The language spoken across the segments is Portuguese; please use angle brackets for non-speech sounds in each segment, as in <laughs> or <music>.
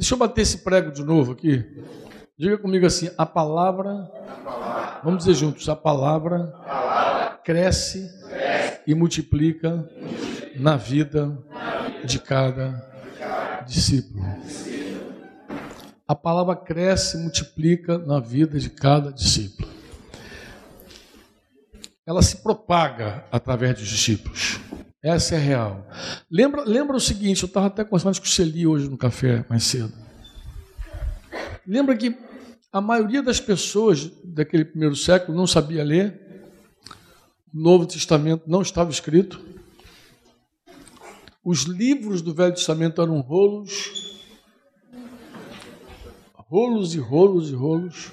Deixa eu bater esse prego de novo aqui. Diga comigo assim: a palavra, vamos dizer juntos, a palavra, cresce, e multiplica, na, vida de cada discípulo. discípulo. A palavra cresce e multiplica na vida de cada discípulo. Ela se propaga através dos discípulos. Essa é real. Lembra, lembra o seguinte, eu estava até conversando com o Celi hoje no café mais cedo. Lembra que a maioria das pessoas daquele primeiro século não sabia ler, o Novo Testamento não estava escrito, os livros do Velho Testamento eram rolos, rolos e rolos e rolos.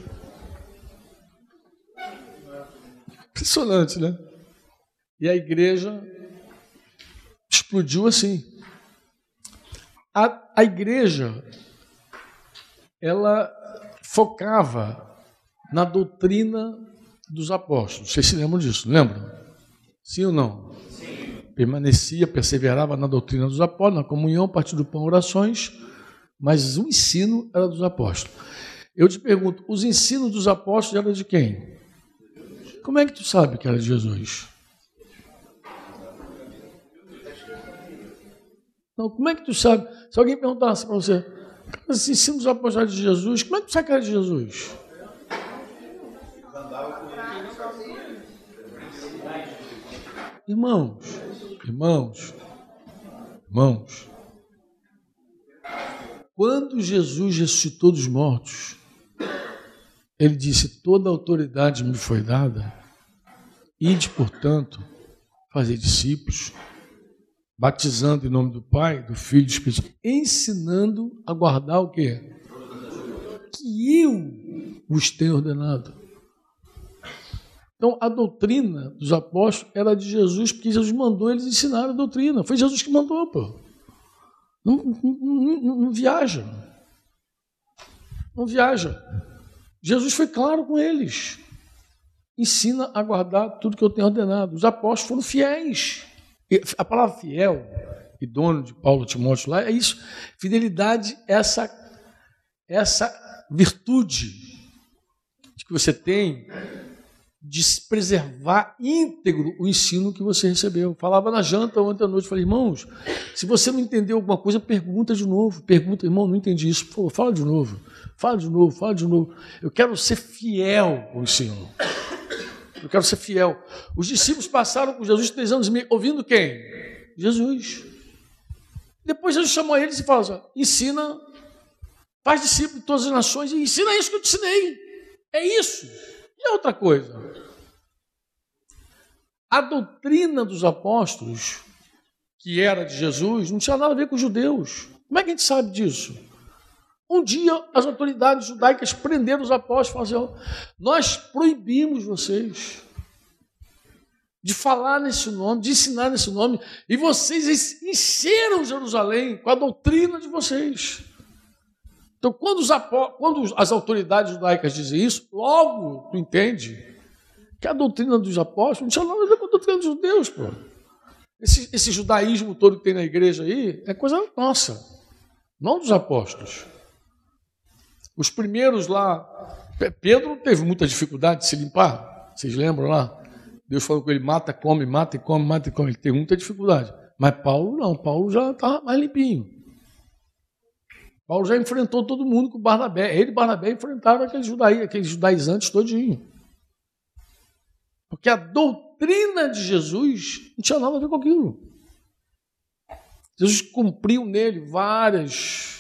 Impressionante, né? E a igreja explodiu assim. A, a igreja, ela focava na doutrina dos apóstolos. Vocês se lembram disso, lembram? Sim ou não? Sim. Permanecia, perseverava na doutrina dos apóstolos, na comunhão, partir do pão, orações, mas o ensino era dos apóstolos. Eu te pergunto, os ensinos dos apóstolos eram de quem? Como é que tu sabe que era de Jesus? Não, como é que tu sabe? Se alguém perguntasse para você, os ensinos dos apóstolos de Jesus, como é que tu sabe que era de Jesus? Irmãos, irmãos, irmãos, quando Jesus ressuscitou dos mortos, ele disse: Toda autoridade me foi dada, ide, portanto, fazer discípulos batizando em nome do Pai, do Filho e do Espírito, ensinando a guardar o quê? Que eu vos tenho ordenado. Então, a doutrina dos apóstolos era de Jesus, porque Jesus mandou eles ensinar a doutrina. Foi Jesus que mandou, pô. Não, não, não, não viaja. Não viaja. Jesus foi claro com eles. Ensina a guardar tudo que eu tenho ordenado. Os apóstolos foram fiéis. A palavra fiel e dono de Paulo Timóteo lá é isso. Fidelidade é essa, essa virtude que você tem de preservar íntegro o ensino que você recebeu. Falava na janta ontem à noite, falei, irmãos, se você não entendeu alguma coisa, pergunta de novo. Pergunta, irmão, não entendi isso. Pô, fala de novo, fala de novo, fala de novo. Eu quero ser fiel ao ensino. Eu quero ser fiel. Os discípulos passaram com Jesus três anos e meio, ouvindo quem? Jesus. Depois Jesus chamou eles e falou: assim, ensina, faz discípulo de todas as nações e ensina isso que eu te ensinei. É isso. E outra coisa. A doutrina dos apóstolos, que era de Jesus, não tinha nada a ver com os judeus. Como é que a gente sabe disso? Um dia as autoridades judaicas prenderam os apóstolos e falaram assim, nós proibimos vocês de falar nesse nome, de ensinar nesse nome, e vocês encheram Jerusalém com a doutrina de vocês. Então, quando, quando as autoridades judaicas dizem isso, logo tu entende que a doutrina dos apóstolos não tinha nada a ver com a doutrina dos judeus, pô. Esse, esse judaísmo todo que tem na igreja aí é coisa nossa, não dos apóstolos. Os primeiros lá, Pedro teve muita dificuldade de se limpar, vocês lembram lá? Deus falou com ele: mata, come, mata e come, mata e come. Ele teve muita dificuldade. Mas Paulo não, Paulo já estava mais limpinho. Paulo já enfrentou todo mundo com Barnabé. Ele e Barnabé enfrentaram aqueles, judaí, aqueles judaizantes todinho. Porque a doutrina de Jesus não tinha nada a ver com aquilo. Jesus cumpriu nele várias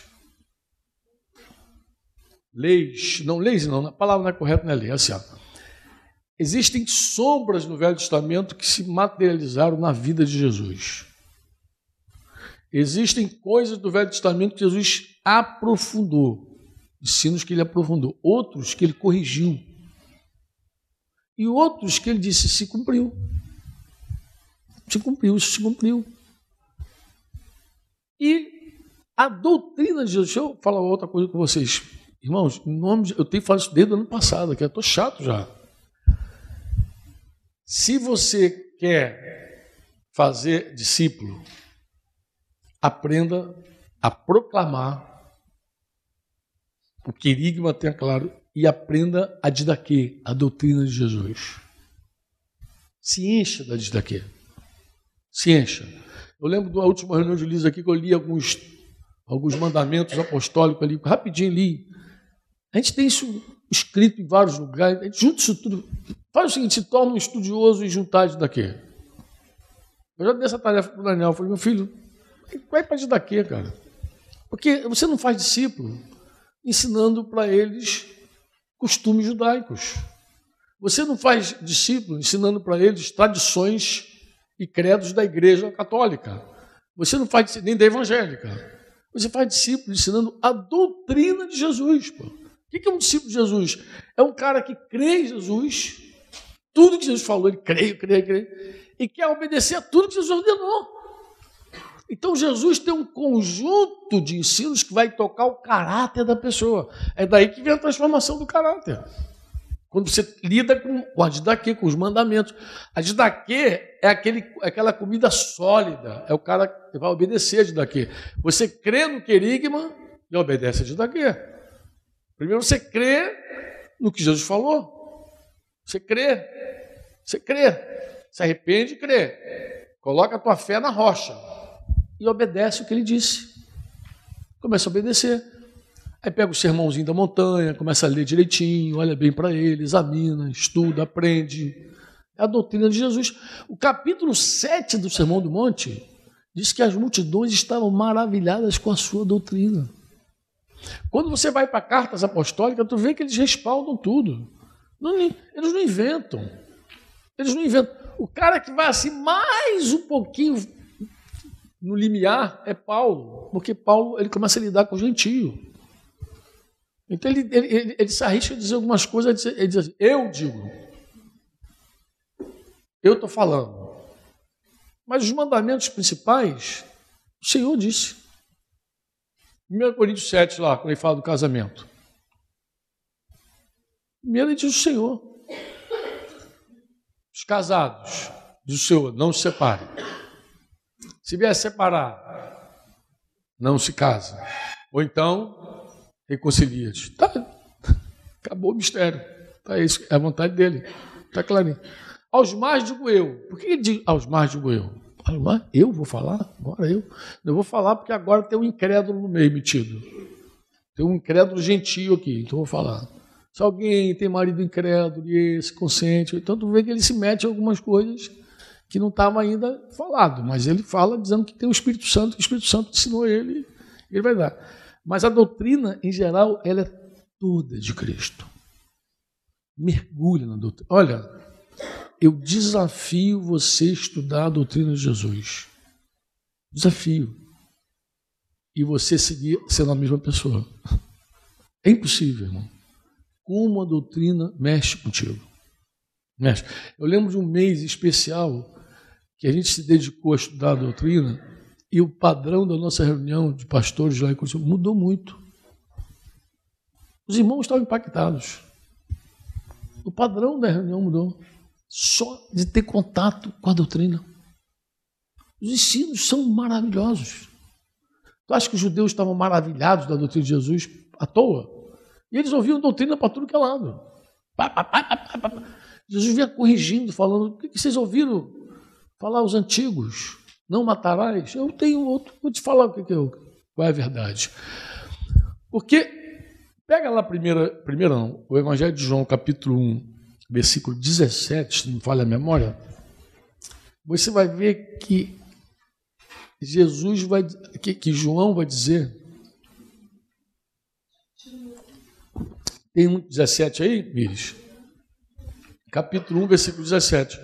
leis, não leis não, a palavra não é correta, não é lei, é assim, ó. Existem sombras no Velho Testamento que se materializaram na vida de Jesus. Existem coisas do Velho Testamento que Jesus aprofundou, ensinos que ele aprofundou, outros que ele corrigiu, e outros que ele disse se cumpriu. Se cumpriu, isso se cumpriu. E a doutrina de Jesus, deixa eu falar outra coisa com vocês. Irmãos, nome eu tenho falado isso desde o ano passado, que eu estou chato já. Se você quer fazer discípulo, aprenda a proclamar o querigma tenha claro e aprenda a didaquê, a doutrina de Jesus. Se encha da didaquê. Se encha. Eu lembro da última reunião de Lisa aqui que eu li alguns, alguns mandamentos apostólicos ali, rapidinho li. A gente tem isso escrito em vários lugares, a gente junta isso tudo. Faz o seguinte, se torna um estudioso e juntar isso daqui. Eu já dei essa tarefa para o Daniel, eu falei, meu filho, vai para isso daqui, cara. Porque você não faz discípulo ensinando para eles costumes judaicos. Você não faz discípulo ensinando para eles tradições e credos da igreja católica. Você não faz nem da evangélica. Você faz discípulo ensinando a doutrina de Jesus. Pô. O que é um discípulo de Jesus? É um cara que crê em Jesus, tudo que Jesus falou, ele crê, crê, crê, e quer obedecer a tudo que Jesus ordenou. Então Jesus tem um conjunto de ensinos que vai tocar o caráter da pessoa. É daí que vem a transformação do caráter. Quando você lida com, com a didaquê, com os mandamentos. A didaquê é aquele, aquela comida sólida. É o cara que vai obedecer a didaquê. Você crê no querigma e obedece a didaquê. Primeiro você crê no que Jesus falou. Você crê. Você crê. Se arrepende e crê. Coloca a tua fé na rocha e obedece o que ele disse. Começa a obedecer. Aí pega o sermãozinho da montanha, começa a ler direitinho, olha bem para ele, examina, estuda, aprende. É a doutrina de Jesus. O capítulo 7 do Sermão do Monte diz que as multidões estavam maravilhadas com a sua doutrina. Quando você vai para cartas apostólicas, tu vê que eles respaldam tudo. Não, eles não inventam. Eles não inventam. O cara que vai assim mais um pouquinho no limiar é Paulo, porque Paulo ele começa a lidar com o gentio. Então ele, ele, ele, ele se arrisca a dizer algumas coisas, ele diz assim, eu digo, eu estou falando. Mas os mandamentos principais, o Senhor disse. 1 Coríntios 7, lá, quando ele fala do casamento. Primeiro ele diz o Senhor. Os casados, diz o Senhor, não se separem. Se vier separar, não se casa. Ou então, reconcilia. Tá, acabou o mistério. Tá isso, é a vontade dele. Está clarinho. Aos mais digo eu. Por que ele diz aos mais digo eu? Eu vou falar? Agora eu. Eu vou falar porque agora tem um incrédulo no meio metido. Tem um incrédulo gentil aqui, então eu vou falar. Se alguém tem marido incrédulo e esse consciente, então tu vê que ele se mete em algumas coisas que não estava ainda falado, mas ele fala dizendo que tem o Espírito Santo, que o Espírito Santo ensinou ele, ele vai dar. Mas a doutrina, em geral, ela é toda de Cristo. Mergulha na doutrina. Olha, eu desafio você a estudar a doutrina de Jesus. Desafio. E você seguir sendo a mesma pessoa. É impossível, irmão. Como a doutrina mexe contigo. Mexe. Eu lembro de um mês especial que a gente se dedicou a estudar a doutrina e o padrão da nossa reunião de pastores lá em Curitiba mudou muito. Os irmãos estavam impactados. O padrão da reunião mudou. Só de ter contato com a doutrina. Os ensinos são maravilhosos. Tu acha que os judeus estavam maravilhados da doutrina de Jesus à toa? E eles ouviam doutrina para tudo que é lado. Jesus vinha corrigindo, falando: o que vocês ouviram falar os antigos, não matarás, eu tenho outro, vou te falar o que, eu, qual é a verdade. Porque, pega lá primeira, primeiro não, o Evangelho de João, capítulo 1, versículo 17, se não falha a memória, você vai ver que Jesus vai, que, que João vai dizer, tem um 17 aí, Mires? Capítulo 1, versículo 17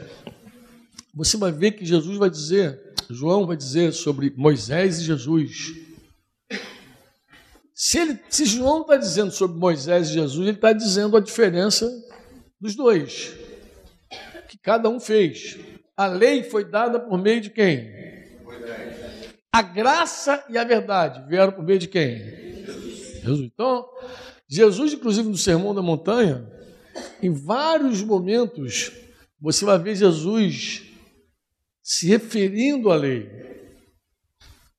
você vai ver que Jesus vai dizer, João vai dizer sobre Moisés e Jesus. Se, ele, se João está dizendo sobre Moisés e Jesus, ele está dizendo a diferença dos dois, que cada um fez. A lei foi dada por meio de quem? A graça e a verdade vieram por meio de quem? Jesus. Então, Jesus, inclusive no Sermão da Montanha, em vários momentos, você vai ver Jesus se referindo à lei.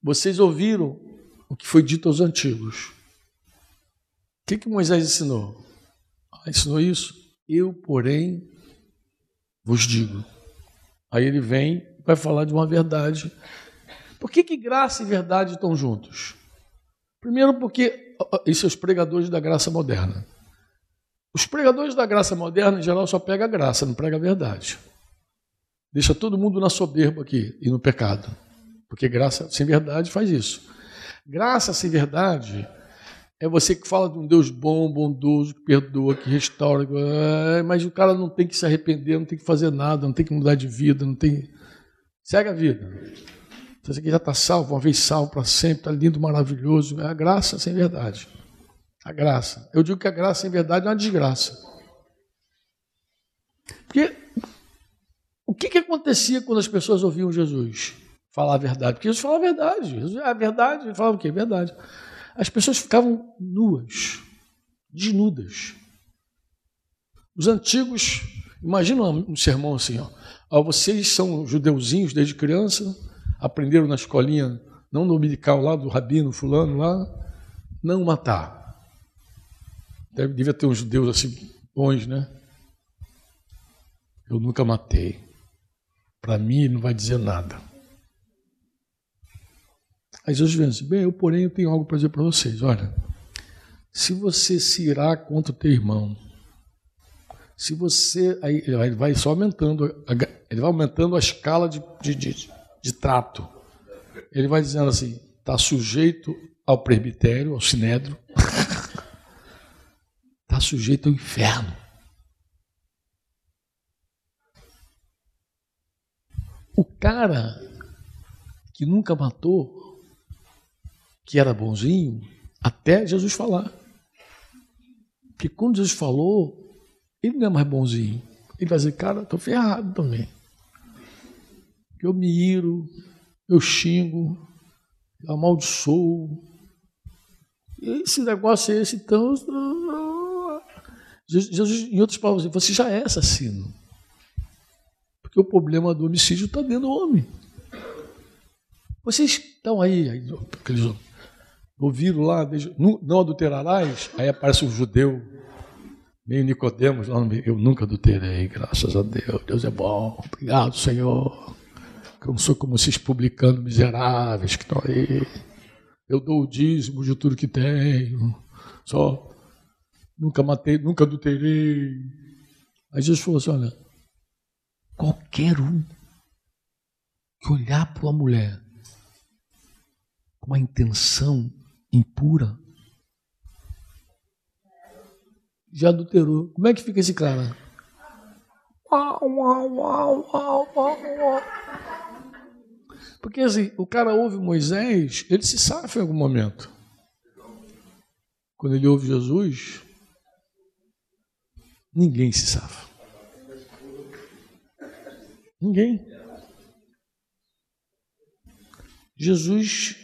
Vocês ouviram o que foi dito aos antigos. que, que Moisés ensinou? Ah, ensinou isso? Eu, porém, vos digo. Aí ele vem vai falar de uma verdade. Por que, que graça e verdade estão juntos? Primeiro, porque esses são os pregadores da graça moderna. Os pregadores da graça moderna, em geral, só pegam a graça, não pregam a verdade. Deixa todo mundo na soberba aqui e no pecado. Porque graça sem verdade faz isso. Graça sem verdade é você que fala de um Deus bom, bondoso, que perdoa, que restaura. Mas o cara não tem que se arrepender, não tem que fazer nada, não tem que mudar de vida, não tem. Segue a vida. Você já está salvo, uma vez salvo para sempre, está lindo, maravilhoso. É a graça sem verdade. A graça. Eu digo que a graça sem verdade é uma desgraça. Porque o que, que acontecia quando as pessoas ouviam Jesus falar a verdade? Porque Jesus falava a verdade. Jesus, a verdade, ele falava o quê? Verdade. As pessoas ficavam nuas, desnudas. Os antigos, imagina um sermão assim, ó. ó vocês são judeuzinhos desde criança, aprenderam na escolinha, não no umbilical lá do rabino fulano lá, não matar. Deve, devia ter uns judeus assim bons, né? Eu nunca matei. Para mim, não vai dizer nada. Aí Jesus vem assim, bem, eu porém eu tenho algo para dizer para vocês. Olha, se você se irá contra o teu irmão, se você. Aí ele vai só aumentando, ele vai aumentando a escala de, de, de, de trato. Ele vai dizendo assim: está sujeito ao presbitério, ao sinédrio, está <laughs> sujeito ao inferno. O cara que nunca matou, que era bonzinho, até Jesus falar. Porque quando Jesus falou, ele não é mais bonzinho. Ele vai dizer, cara, estou ferrado também. Eu me iro, eu xingo, eu amaldiçoo. Esse negócio é esse, então. Jesus, em outras palavras, você já é assassino. Porque o problema do homicídio está dentro do homem. Vocês estão aí, aqueles ouviram lá, não adulterarás, aí aparece um judeu, meio Nicodemos, eu nunca adulterei, graças a Deus, Deus é bom, obrigado Senhor, que eu não sou como esses publicanos miseráveis que estão aí, eu dou o dízimo de tudo que tenho, só nunca matei, nunca adulterei. Aí Jesus falou assim: olha, qualquer um que olhar para uma mulher com uma intenção impura já adulterou. Como é que fica esse cara? Porque assim, o cara ouve Moisés, ele se safa em algum momento. Quando ele ouve Jesus, Ninguém se safa. Ninguém. Jesus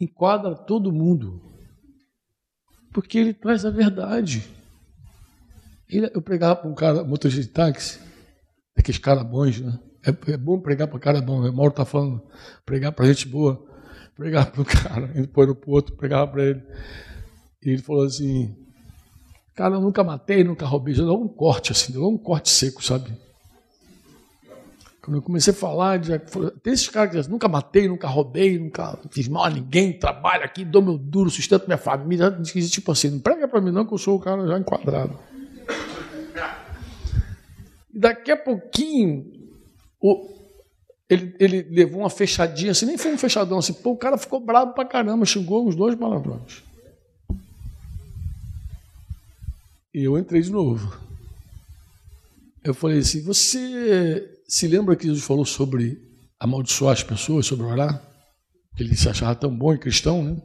enquadra todo mundo, porque ele traz a verdade. Ele, eu pregava para um cara, motorista de táxi, aqueles caras bons, né? É, é bom pregar para cara bom. O Mauro está falando, pregar para gente boa. Pregar para o <laughs> cara, indo para o aeroporto, pregava para ele. E ele falou assim: Cara, eu nunca matei, nunca roubei. Deu um corte assim, deu um corte seco, sabe? Quando eu comecei a falar, já, tem esses caras que dizem, nunca matei, nunca roubei, nunca fiz mal a ninguém, trabalho aqui, dou meu duro, sustento minha família. Tipo assim, não prega para mim não que eu sou o cara já enquadrado. E daqui a pouquinho, o, ele, ele levou uma fechadinha assim, nem foi um fechadão assim, pô, o cara ficou bravo pra caramba, xingou os dois palavrões. E eu entrei de novo. Eu falei assim: Você se lembra que Jesus falou sobre amaldiçoar as pessoas, sobre orar? Que ele se achava tão bom e cristão, né?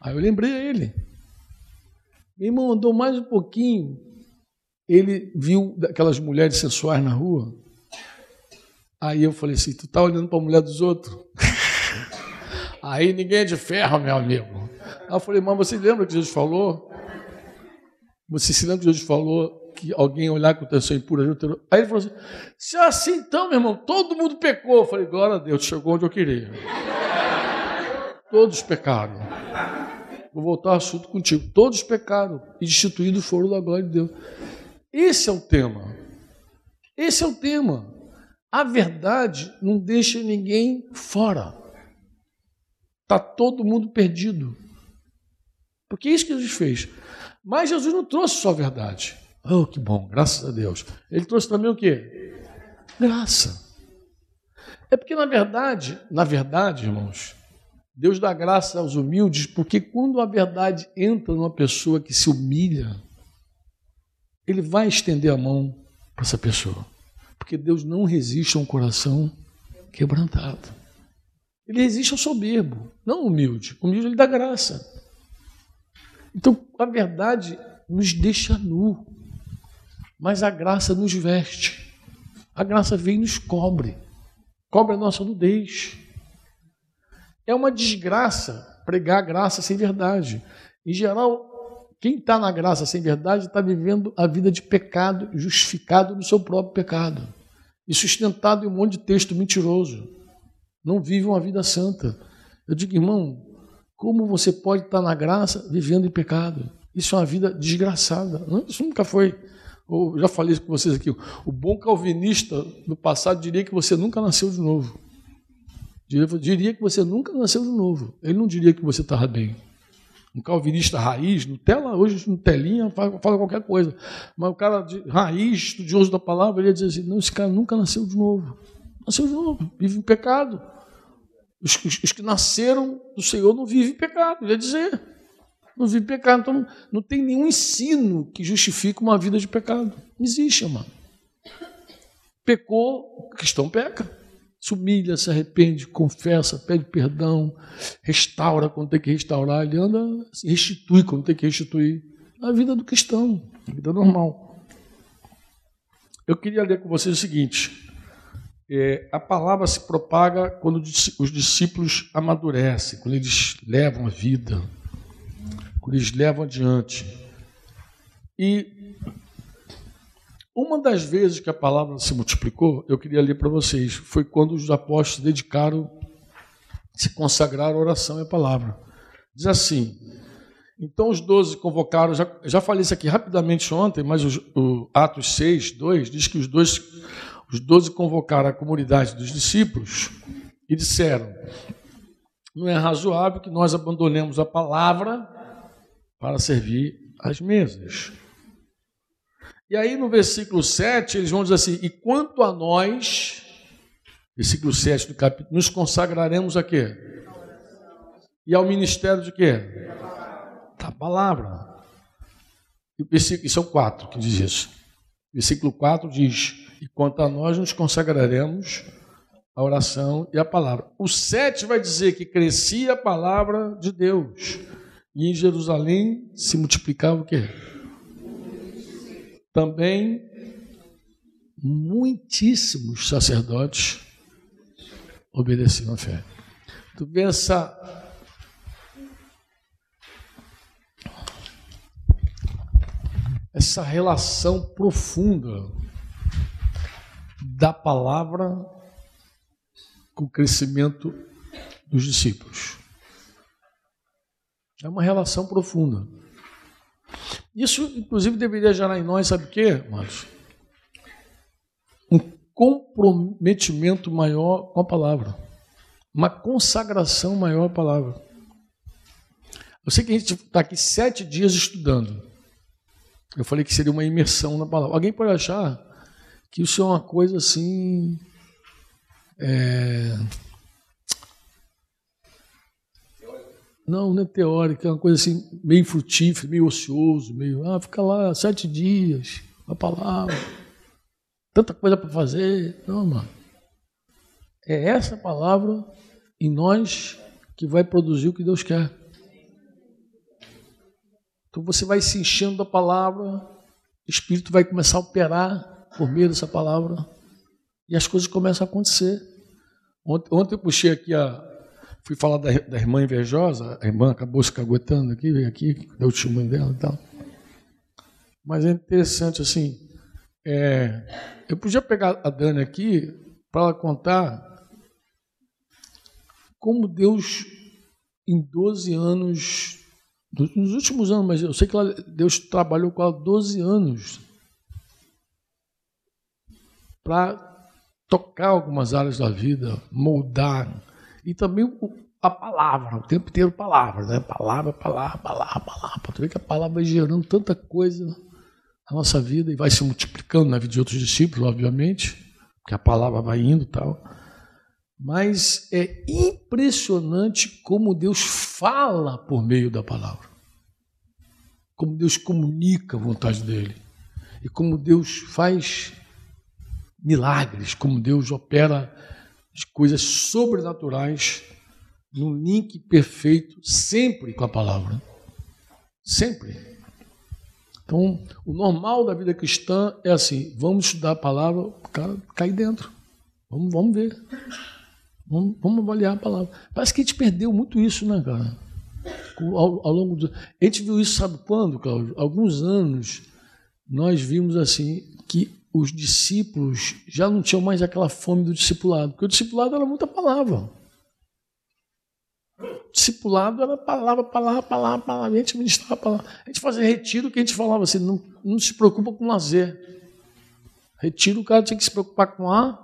Aí eu lembrei a ele. Meu irmão andou mais um pouquinho. Ele viu aquelas mulheres sensuais na rua. Aí eu falei assim: Tu tá olhando para a mulher dos outros? <laughs> Aí ninguém é de ferro, meu amigo. Aí eu falei: Mas você lembra que Jesus falou? Você se lembra que Jesus falou que alguém olhar com intenção impura Aí ele falou assim: se é assim então, meu irmão, todo mundo pecou. Eu falei: glória a Deus, chegou onde eu queria. Todos pecaram. vou voltar ao assunto contigo. Todos pecaram e destituídos foram da glória de Deus. Esse é o tema. Esse é o tema. A verdade não deixa ninguém fora. Está todo mundo perdido. Porque é isso que Jesus fez. Mas Jesus não trouxe só a verdade. Oh, que bom, graças a Deus. Ele trouxe também o quê? Graça. É porque, na verdade, na verdade, irmãos, Deus dá graça aos humildes, porque quando a verdade entra numa pessoa que se humilha, ele vai estender a mão para essa pessoa. Porque Deus não resiste a um coração quebrantado. Ele resiste ao soberbo, não humilde. Humilde ele dá graça. Então, a verdade nos deixa nu, mas a graça nos veste. A graça vem e nos cobre, cobre a nossa nudez. É uma desgraça pregar a graça sem verdade. Em geral, quem está na graça sem verdade está vivendo a vida de pecado, justificado no seu próprio pecado e sustentado em um monte de texto mentiroso. Não vive uma vida santa. Eu digo, irmão, como você pode estar na graça vivendo em pecado? Isso é uma vida desgraçada. Isso nunca foi. Eu já falei isso com vocês aqui. O bom calvinista do passado diria que você nunca nasceu de novo. Diria que você nunca nasceu de novo. Ele não diria que você estava bem. Um calvinista raiz, Nutella, hoje Nutelinha fala, fala qualquer coisa. Mas o cara de raiz, estudioso da palavra, ele ia dizer assim: não, esse cara nunca nasceu de novo. Nasceu de novo, vive em pecado. Os, os, os que nasceram do Senhor não vivem em pecado, ele ia dizer. Não vive pecado. Então não tem nenhum ensino que justifique uma vida de pecado. Não existe, mano. Pecou, o cristão peca se humilha, se arrepende, confessa, pede perdão, restaura quando tem que restaurar, ele anda, se restitui quando tem que restituir. A vida do cristão, a vida normal. Eu queria ler com vocês o seguinte: é, a palavra se propaga quando os discípulos amadurecem, quando eles levam a vida, eles levam adiante. E uma das vezes que a palavra se multiplicou, eu queria ler para vocês, foi quando os apóstolos dedicaram, se consagraram à oração e à palavra. Diz assim: então os doze convocaram, já, já falei isso aqui rapidamente ontem, mas o, o Atos 6, 2, diz que os dois, os doze convocaram a comunidade dos discípulos e disseram: não é razoável que nós abandonemos a palavra para servir as mesas. E aí no versículo 7, eles vão dizer assim: E quanto a nós, versículo 7 do capítulo, nos consagraremos a quê? E ao ministério de quê? Da palavra. E, versículo, e são quatro que diz isso. Versículo 4 diz: E quanto a nós nos consagraremos a oração e a palavra. O 7 vai dizer que crescia a palavra de Deus. E em Jerusalém se multiplicava o quê? também muitíssimos sacerdotes obedeciam à fé. Tu vê essa essa relação profunda da palavra com o crescimento dos discípulos. É uma relação profunda. Isso, inclusive, deveria gerar em nós, sabe o quê, irmãos? Um comprometimento maior com a palavra. Uma consagração maior à palavra. Eu sei que a gente está aqui sete dias estudando. Eu falei que seria uma imersão na palavra. Alguém pode achar que isso é uma coisa assim. É, Não, não é teórica, é uma coisa assim, meio frutífera, meio ocioso, meio. Ah, fica lá sete dias, a palavra. Tanta coisa para fazer. Não, mano. É essa palavra em nós que vai produzir o que Deus quer. Então você vai se enchendo da palavra, o Espírito vai começar a operar por meio dessa palavra e as coisas começam a acontecer. Ontem, ontem eu puxei aqui a, Fui falar da, da irmã invejosa, a irmã acabou se caguetando aqui, veio aqui, deu o testemunho dela e tal. Mas é interessante assim. É, eu podia pegar a Dani aqui para ela contar como Deus, em 12 anos nos últimos anos, mas eu sei que Deus trabalhou com ela 12 anos para tocar algumas áreas da vida, moldar. E também a palavra, o tempo inteiro palavra, né? Palavra, palavra, palavra, palavra. Tu vê que a palavra vai gerando tanta coisa na nossa vida e vai se multiplicando na vida de outros discípulos, obviamente, porque a palavra vai indo e tal. Mas é impressionante como Deus fala por meio da palavra. Como Deus comunica a vontade dele. E como Deus faz milagres, como Deus opera de coisas sobrenaturais num link perfeito sempre com a palavra. Sempre. Então, o normal da vida cristã é assim: vamos estudar a palavra, cara cai dentro. Vamos, vamos ver. Vamos, vamos avaliar a palavra. Parece que a gente perdeu muito isso, né, cara? Ao, ao longo do. A gente viu isso, sabe quando, Cláudio? Alguns anos nós vimos assim que os discípulos já não tinham mais aquela fome do discipulado, porque o discipulado era muita palavra. O discipulado era palavra, palavra, palavra, palavra. A gente ministrava a palavra. A gente fazia retiro que a gente falava assim, não, não se preocupa com lazer. Retiro o cara tinha que se preocupar com a.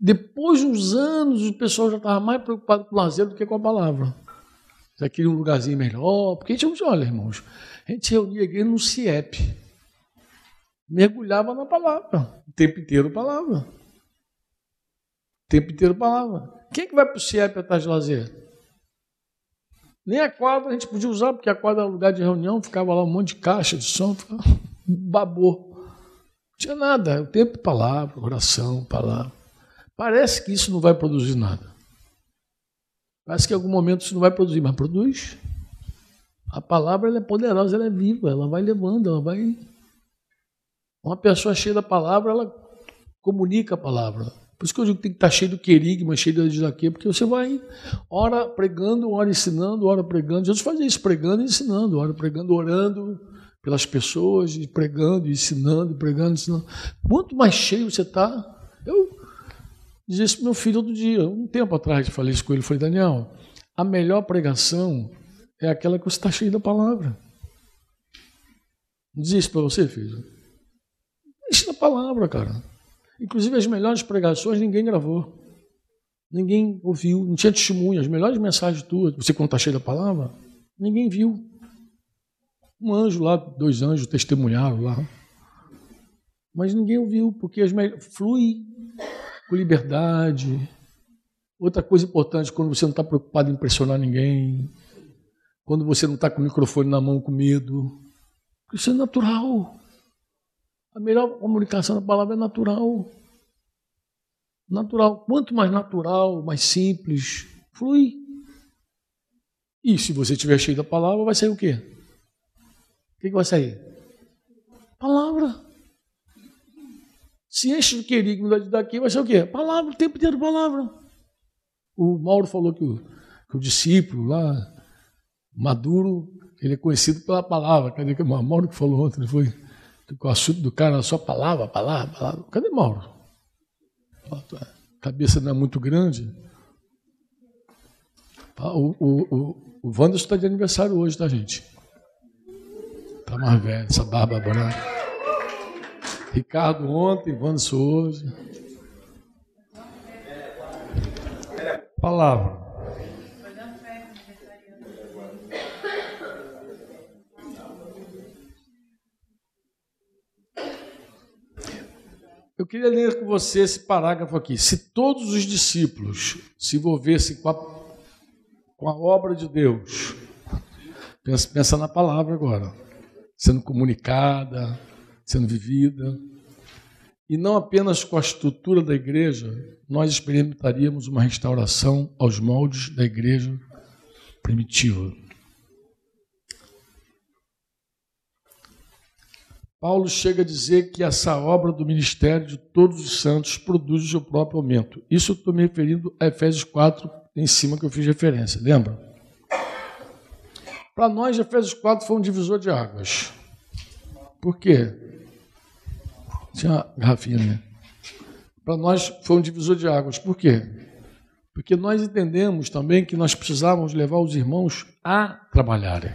Depois de uns anos, o pessoal já estava mais preocupado com o lazer do que com a palavra. Já queria um lugarzinho melhor. Porque a gente, olha, irmãos, a gente reunia a igreja no CIEP mergulhava na palavra, o tempo inteiro palavra. O tempo inteiro palavra. Quem é que vai para o CIEP atrás de lazer? Nem a quadra a gente podia usar, porque a quadra era lugar de reunião, ficava lá um monte de caixa de som, babou. Não tinha nada, o tempo palavra, oração, palavra. Parece que isso não vai produzir nada. Parece que em algum momento isso não vai produzir, mas produz. A palavra é poderosa, ela é viva, ela vai levando, ela vai uma pessoa cheia da palavra, ela comunica a palavra. Por isso que eu digo que tem que estar cheio do querigma, cheio da didaquê, porque você vai, ora pregando, ora ensinando, ora pregando. Jesus fazia isso, pregando e ensinando, ora pregando, orando pelas pessoas, e pregando, e ensinando, pregando, ensinando. Quanto mais cheio você está, eu dizia isso para meu filho outro dia, um tempo atrás, eu falei isso com ele, falei, Daniel, a melhor pregação é aquela que você está cheio da palavra. Não dizia isso para você, filho? Isso na palavra, cara. Inclusive as melhores pregações ninguém gravou. Ninguém ouviu, não tinha testemunho. As melhores mensagens tuas, você quando está cheio da palavra, ninguém viu. Um anjo lá, dois anjos testemunharam lá. Mas ninguém ouviu, porque as flui com liberdade. Outra coisa importante, quando você não está preocupado em impressionar ninguém, quando você não está com o microfone na mão com medo. Isso é natural. A melhor comunicação da palavra é natural. Natural. Quanto mais natural, mais simples, flui. E se você estiver cheio da palavra, vai sair o quê? O que, vai sair? Palavra. Se enche de querigma daqui, vai ser o quê? Palavra, o tempo inteiro palavra. O Mauro falou que o, que o discípulo lá, maduro, ele é conhecido pela palavra. Cadê que o Mauro que falou ontem? Foi? O assunto do cara na sua palavra, palavra, palavra. Cadê Mauro? A cabeça não é muito grande. O, o, o, o Wanderson está de aniversário hoje, tá, gente? Está mais velho, essa barba branca. Ricardo ontem, Wanderson hoje. Palavra. Queria ler com você esse parágrafo aqui. Se todos os discípulos se envolvessem com a, com a obra de Deus, pensa, pensa na palavra agora, sendo comunicada, sendo vivida, e não apenas com a estrutura da igreja, nós experimentaríamos uma restauração aos moldes da igreja primitiva. Paulo chega a dizer que essa obra do ministério de todos os santos produz o seu próprio aumento. Isso eu estou me referindo a Efésios 4, em cima que eu fiz referência, lembra? Para nós, Efésios 4 foi um divisor de águas. Por quê? Tinha uma garrafinha, né? Para nós foi um divisor de águas. Por quê? Porque nós entendemos também que nós precisávamos levar os irmãos a trabalharem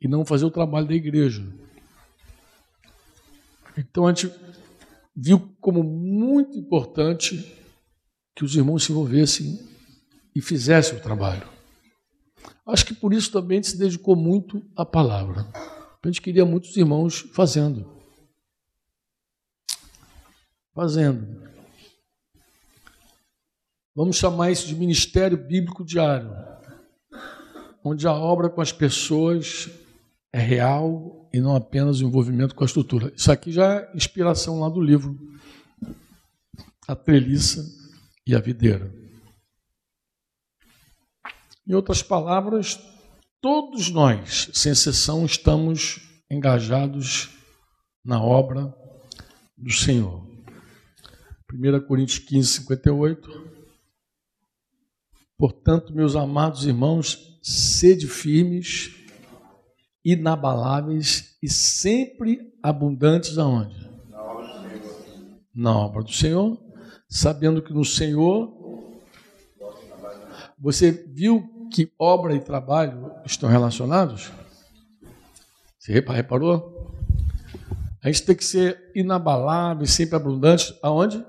e não fazer o trabalho da igreja. Então a gente viu como muito importante que os irmãos se envolvessem e fizessem o trabalho. Acho que por isso também a gente se dedicou muito à palavra. A gente queria muitos irmãos fazendo. Fazendo. Vamos chamar isso de ministério bíblico diário, onde a obra com as pessoas é real e não apenas o envolvimento com a estrutura. Isso aqui já é inspiração lá do livro A Treliça e a Videira. Em outras palavras, todos nós, sem exceção, estamos engajados na obra do Senhor. 1 Coríntios 15, 58. Portanto, meus amados irmãos, sede firmes, inabaláveis e sempre abundantes aonde? Na obra do Senhor. Na obra do Senhor, sabendo que no Senhor você viu que obra e trabalho estão relacionados? Você reparou? A gente tem que ser inabalável, sempre abundante, aonde?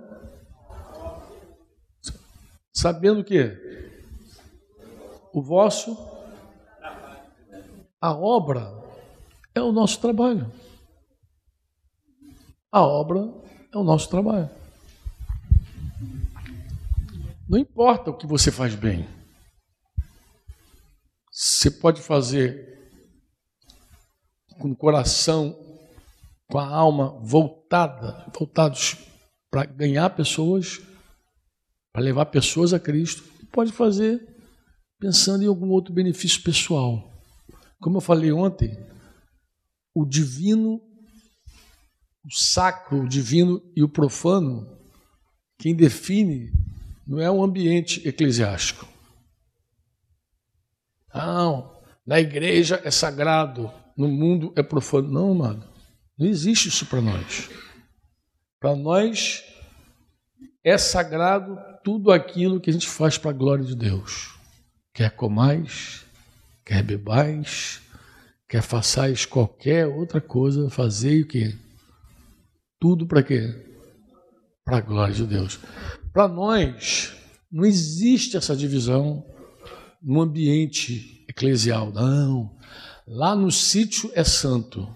Sabendo que o vosso a obra é o nosso trabalho. A obra é o nosso trabalho. Não importa o que você faz bem. Você pode fazer com o coração, com a alma voltada, voltados para ganhar pessoas, para levar pessoas a Cristo. Pode fazer pensando em algum outro benefício pessoal. Como eu falei ontem, o divino, o sacro, o divino e o profano, quem define não é o ambiente eclesiástico. Não, na igreja é sagrado, no mundo é profano. Não, mano, não existe isso para nós. Para nós é sagrado tudo aquilo que a gente faz para a glória de Deus. Quer comais, quer bebais, quer façais qualquer outra coisa, fazei o que? Tudo para quê? Para a glória de Deus. Para nós, não existe essa divisão no ambiente eclesial, não. Lá no sítio é santo,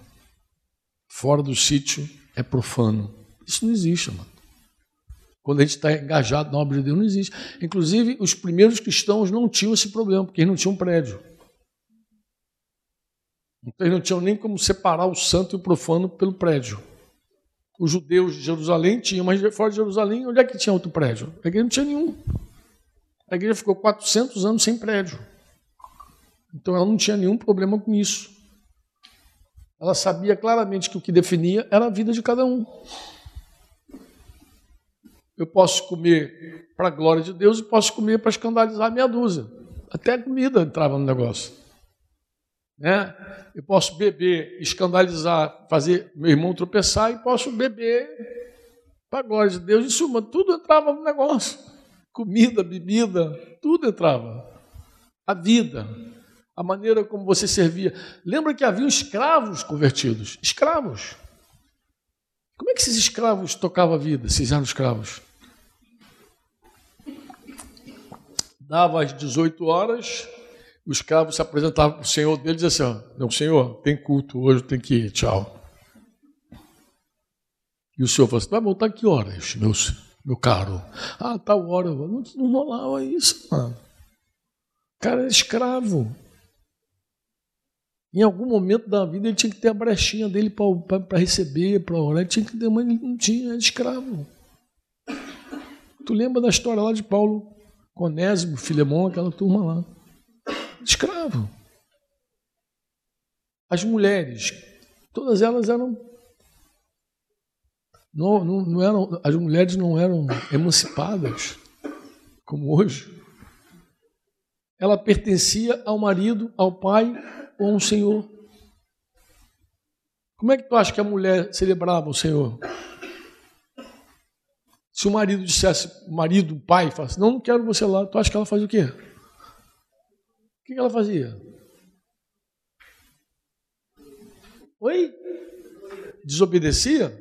fora do sítio é profano. Isso não existe, mano. Quando a gente está engajado na obra de Deus, não existe. Inclusive, os primeiros cristãos não tinham esse problema, porque eles não tinham prédio. Então, eles não tinham nem como separar o santo e o profano pelo prédio. Os judeus de Jerusalém tinham, mas fora de Jerusalém, onde é que tinha outro prédio? A igreja não tinha nenhum. A igreja ficou 400 anos sem prédio. Então, ela não tinha nenhum problema com isso. Ela sabia claramente que o que definia era a vida de cada um. Eu posso comer para a glória de Deus e posso comer para escandalizar meia dúzia. Até a comida entrava no negócio. Né? Eu posso beber, escandalizar, fazer meu irmão tropeçar e posso beber para a glória de Deus. Em suma, tudo entrava no negócio. Comida, bebida, tudo entrava. A vida, a maneira como você servia. Lembra que havia escravos convertidos? Escravos. Como é que esses escravos tocavam a vida, se eram escravos? Dava às 18 horas, o escravo se apresentava para o senhor dele e dizia assim: Não, senhor, tem culto hoje, tem que ir, tchau. E o senhor falou assim: Vai voltar que horas, meu, meu caro? Ah, tal hora. Não, não rolava isso, mano. O cara era escravo. Em algum momento da vida ele tinha que ter a brechinha dele para receber, para orar. Ele tinha que ter, mas ele não tinha, era escravo. Tu lembra da história lá de Paulo, Conésimo, Filemão, aquela turma lá? Escravo. As mulheres, todas elas eram. Não, não, não eram as mulheres não eram emancipadas, como hoje. Ela pertencia ao marido, ao pai ou um Senhor. Como é que tu acha que a mulher celebrava o Senhor? Se o marido dissesse, marido, pai, falasse, não, não quero você lá, tu acha que ela faz o quê? O que ela fazia? Oi? Desobedecia?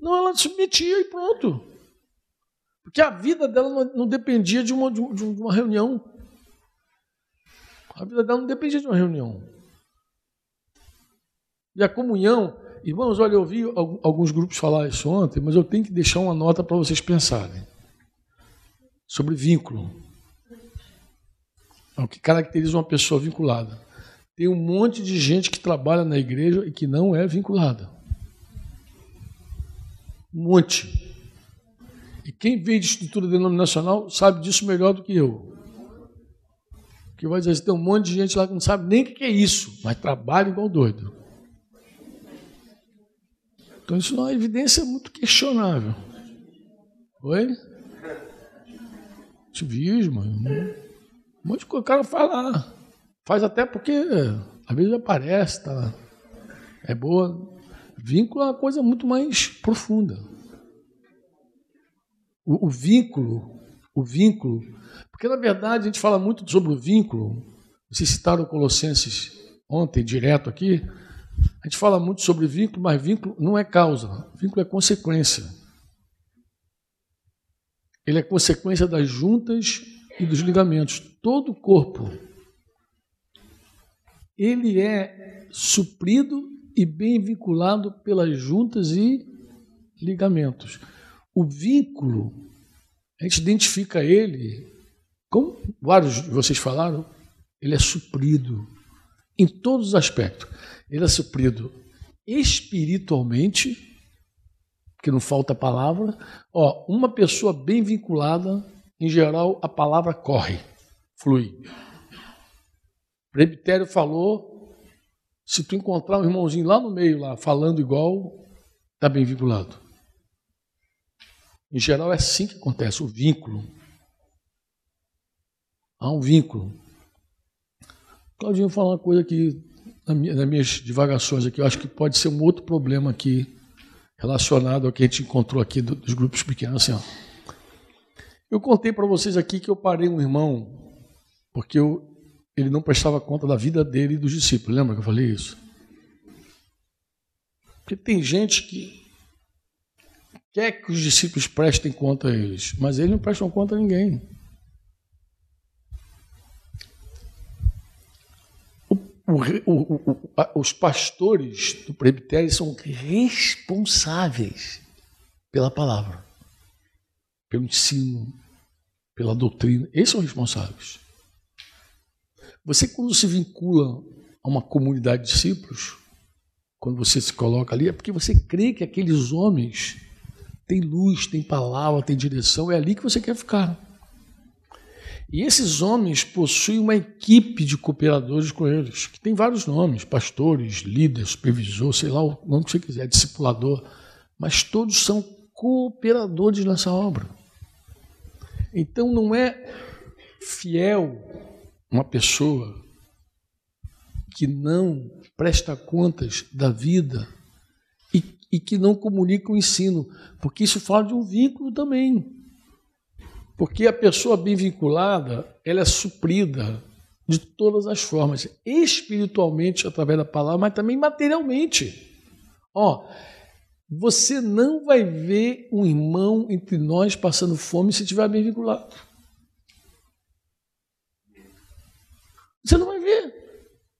Não, ela submetia e pronto. Porque a vida dela não, dependia de uma, de uma reunião. A vida dela não dependia de uma reunião. E a comunhão, irmãos, olha, eu ouvi alguns grupos falar isso ontem, mas eu tenho que deixar uma nota para vocês pensarem sobre vínculo. É o que caracteriza uma pessoa vinculada. Tem um monte de gente que trabalha na igreja e que não é vinculada. Um monte. E quem veio de estrutura denominacional sabe disso melhor do que eu. Que vai dizer, tem um monte de gente lá que não sabe nem o que é isso, mas trabalha igual doido. Então isso é uma evidência muito questionável. Oi? Ativismo. Um monte de coisa o cara faz lá. Faz até porque às vezes aparece, tá? É boa. Vínculo é uma coisa muito mais profunda o, o vínculo, o vínculo, porque na verdade a gente fala muito sobre o vínculo. Vocês citaram Colossenses ontem, direto aqui. A gente fala muito sobre vínculo, mas vínculo não é causa, vínculo é consequência. Ele é consequência das juntas e dos ligamentos. Todo o corpo ele é suprido e bem vinculado pelas juntas e ligamentos. O vínculo, a gente identifica ele, como vários de vocês falaram, ele é suprido em todos os aspectos. Ele é suprido espiritualmente, que não falta palavra. Ó, uma pessoa bem vinculada, em geral, a palavra corre, flui. O presbitério falou, se tu encontrar um irmãozinho lá no meio, lá, falando igual, está bem vinculado. Em geral é assim que acontece, o vínculo. Há um vínculo. Claudinho, falar uma coisa aqui, nas minhas divagações aqui, eu acho que pode ser um outro problema aqui, relacionado ao que a gente encontrou aqui dos grupos pequenos. Assim, ó. Eu contei para vocês aqui que eu parei um irmão, porque eu, ele não prestava conta da vida dele e dos discípulos. Lembra que eu falei isso? Porque tem gente que quer que os discípulos prestem conta a eles, mas eles não prestam conta a ninguém. O, o, o, os pastores do presbitério são responsáveis pela palavra, pelo ensino, pela doutrina. Eles são responsáveis. Você, quando se vincula a uma comunidade de discípulos, quando você se coloca ali, é porque você crê que aqueles homens tem luz, tem palavra, tem direção, é ali que você quer ficar. E esses homens possuem uma equipe de cooperadores com eles, que tem vários nomes: pastores, líderes, supervisor, sei lá o nome que você quiser, discipulador, mas todos são cooperadores nessa obra. Então não é fiel uma pessoa que não presta contas da vida e que não comunica o ensino, porque isso fala de um vínculo também. Porque a pessoa bem vinculada, ela é suprida de todas as formas, espiritualmente através da palavra, mas também materialmente. Ó, você não vai ver um irmão entre nós passando fome se estiver bem vinculado. Você não vai ver.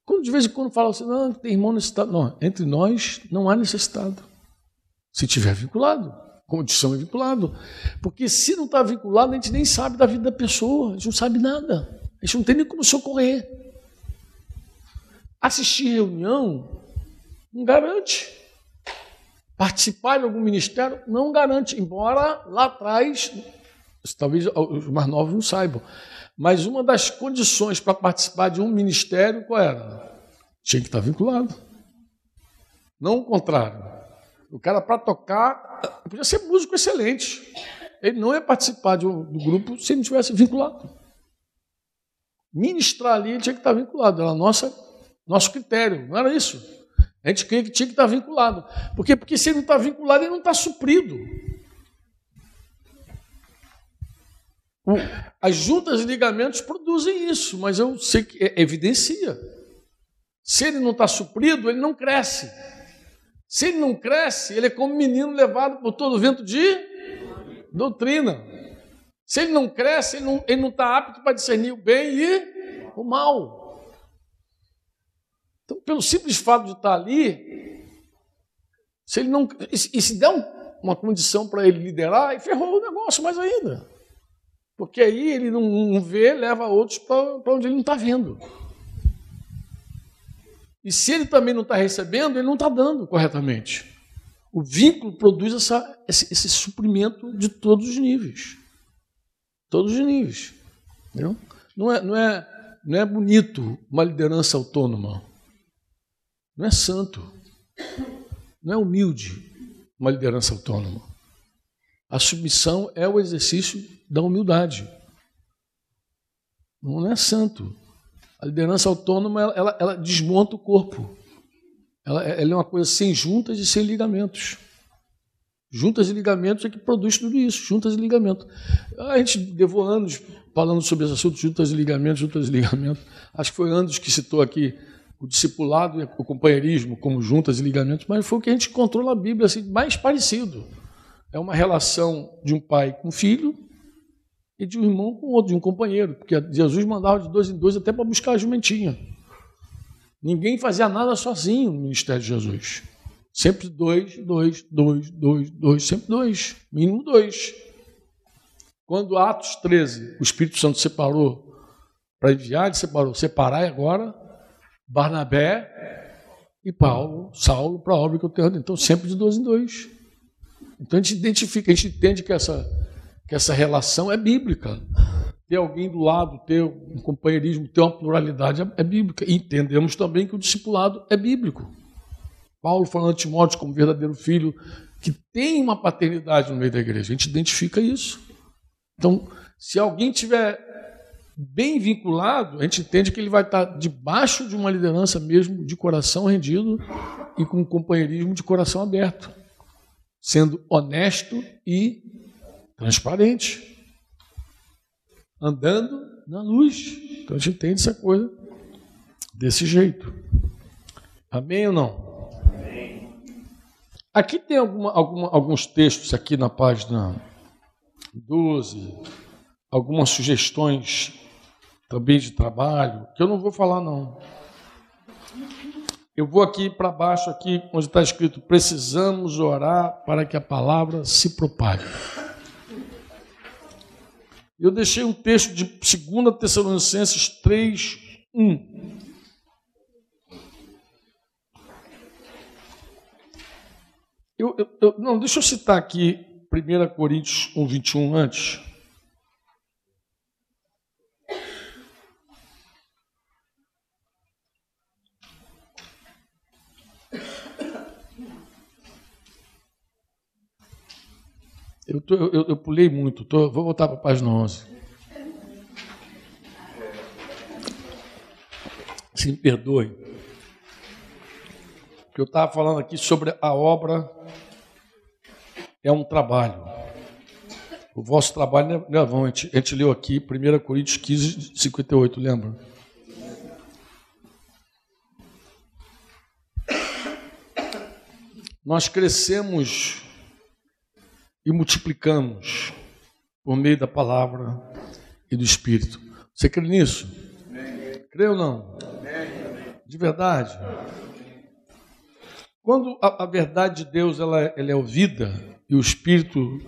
Quando de vez em quando fala assim, não, tem irmão necessitado. Não, entre nós não há necessidade. Se tiver vinculado, condição é vinculado. Porque se não está vinculado, a gente nem sabe da vida da pessoa, a gente não sabe nada. A gente não tem nem como socorrer. Assistir reunião não garante. Participar de algum ministério não garante, embora lá atrás, talvez os mais novos não saibam, mas uma das condições para participar de um ministério, qual era? Tinha que estar vinculado. Não o contrário. O cara, para tocar, podia ser músico excelente. Ele não ia participar de um, do grupo se não tivesse vinculado. Ministrar ali, tinha que estar vinculado. Era nossa, nosso critério, não era isso. A gente tinha que estar vinculado. Por quê? Porque se ele não está vinculado, ele não está suprido. As juntas e ligamentos produzem isso, mas eu sei que é, evidencia. Se ele não está suprido, ele não cresce. Se ele não cresce, ele é como um menino levado por todo vento de doutrina. Se ele não cresce, ele não está apto para discernir o bem e o mal. Então, pelo simples fato de estar ali, se ele não. E se der um, uma condição para ele liderar, e ferrou o negócio mais ainda. Porque aí ele não, não vê, leva outros para onde ele não está vendo. E se ele também não está recebendo, ele não está dando corretamente. O vínculo produz essa, esse, esse, suprimento de todos os níveis. Todos os níveis. Entendeu? Não, é, não, é, não é bonito uma liderança autônoma. Não é santo. Não é humilde uma liderança autônoma. A submissão é o exercício da humildade. Não é santo. A liderança autônoma ela, ela, ela desmonta o corpo. Ela, ela, é uma coisa sem juntas e sem ligamentos. Juntas e ligamentos é que produz tudo isso, juntas e ligamentos. A gente levou anos falando sobre esse assunto, juntas e ligamentos, juntas e ligamentos. Acho que foi anos que citou aqui o discipulado e o companheirismo como juntas e ligamentos, mas foi o que a gente encontrou na Bíblia assim, mais parecido. É uma relação de um pai com filho e de um irmão com outro, de um companheiro, porque Jesus mandava de dois em dois até para buscar a jumentinha. Ninguém fazia nada sozinho no ministério de Jesus. Sempre dois, dois, dois, dois, dois, sempre dois, mínimo dois. Quando Atos 13, o Espírito Santo separou para enviar, ele separou, separai agora Barnabé e Paulo, Saulo, para a obra que eu tenho. Então, sempre de dois em dois. Então a gente identifica, a gente entende que essa, que essa relação é bíblica. Ter alguém do lado, ter um companheirismo, ter uma pluralidade é, bíblica. Entendemos também que o discipulado é bíblico. Paulo falando de Timóteo como verdadeiro filho, que tem uma paternidade no meio da igreja. A gente identifica isso. Então, se alguém tiver bem vinculado, a gente entende que ele vai estar debaixo de uma liderança mesmo de coração rendido e com um companheirismo de coração aberto, sendo honesto e transparente, andando na luz. Então a gente entende essa coisa desse jeito. Amém ou não? Aqui tem alguma, alguma, alguns textos aqui na página 12, algumas sugestões também de trabalho, que eu não vou falar não. Eu vou aqui para baixo, aqui onde está escrito: precisamos orar para que a palavra se propague. Eu deixei um texto de 2 Tessalonicenses 3, 1. Eu, eu, eu, não, deixa eu citar aqui 1 Coríntios 1, 21 antes. Eu, tô, eu, eu pulei muito, tô, vou voltar para a página 11. Se me perdoe. Que eu estava falando aqui sobre a obra é um trabalho. O vosso trabalho não é vão. A gente, a gente leu aqui 1 Coríntios 15, 58, lembra? Nós crescemos e multiplicamos por meio da palavra e do Espírito. Você crê nisso? Amém. Crê ou não? Amém. De verdade? Quando a, a, verdade de Deus ela, ela é ouvida e o Espírito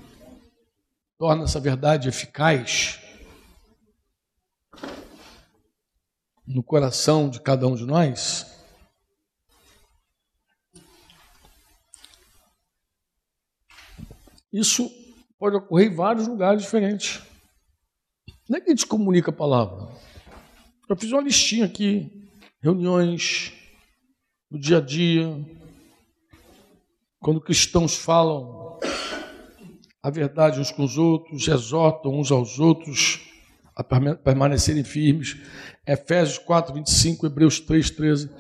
torna essa verdade eficaz no coração de cada um de nós, Isso pode ocorrer em vários lugares diferentes. Não é que a gente comunica a palavra. Eu fiz uma listinha aqui, reuniões, no dia a dia, quando cristãos falam a verdade uns com os outros, exortam uns aos outros a permanecerem firmes. Efésios 4, 25, Hebreus 3, 13.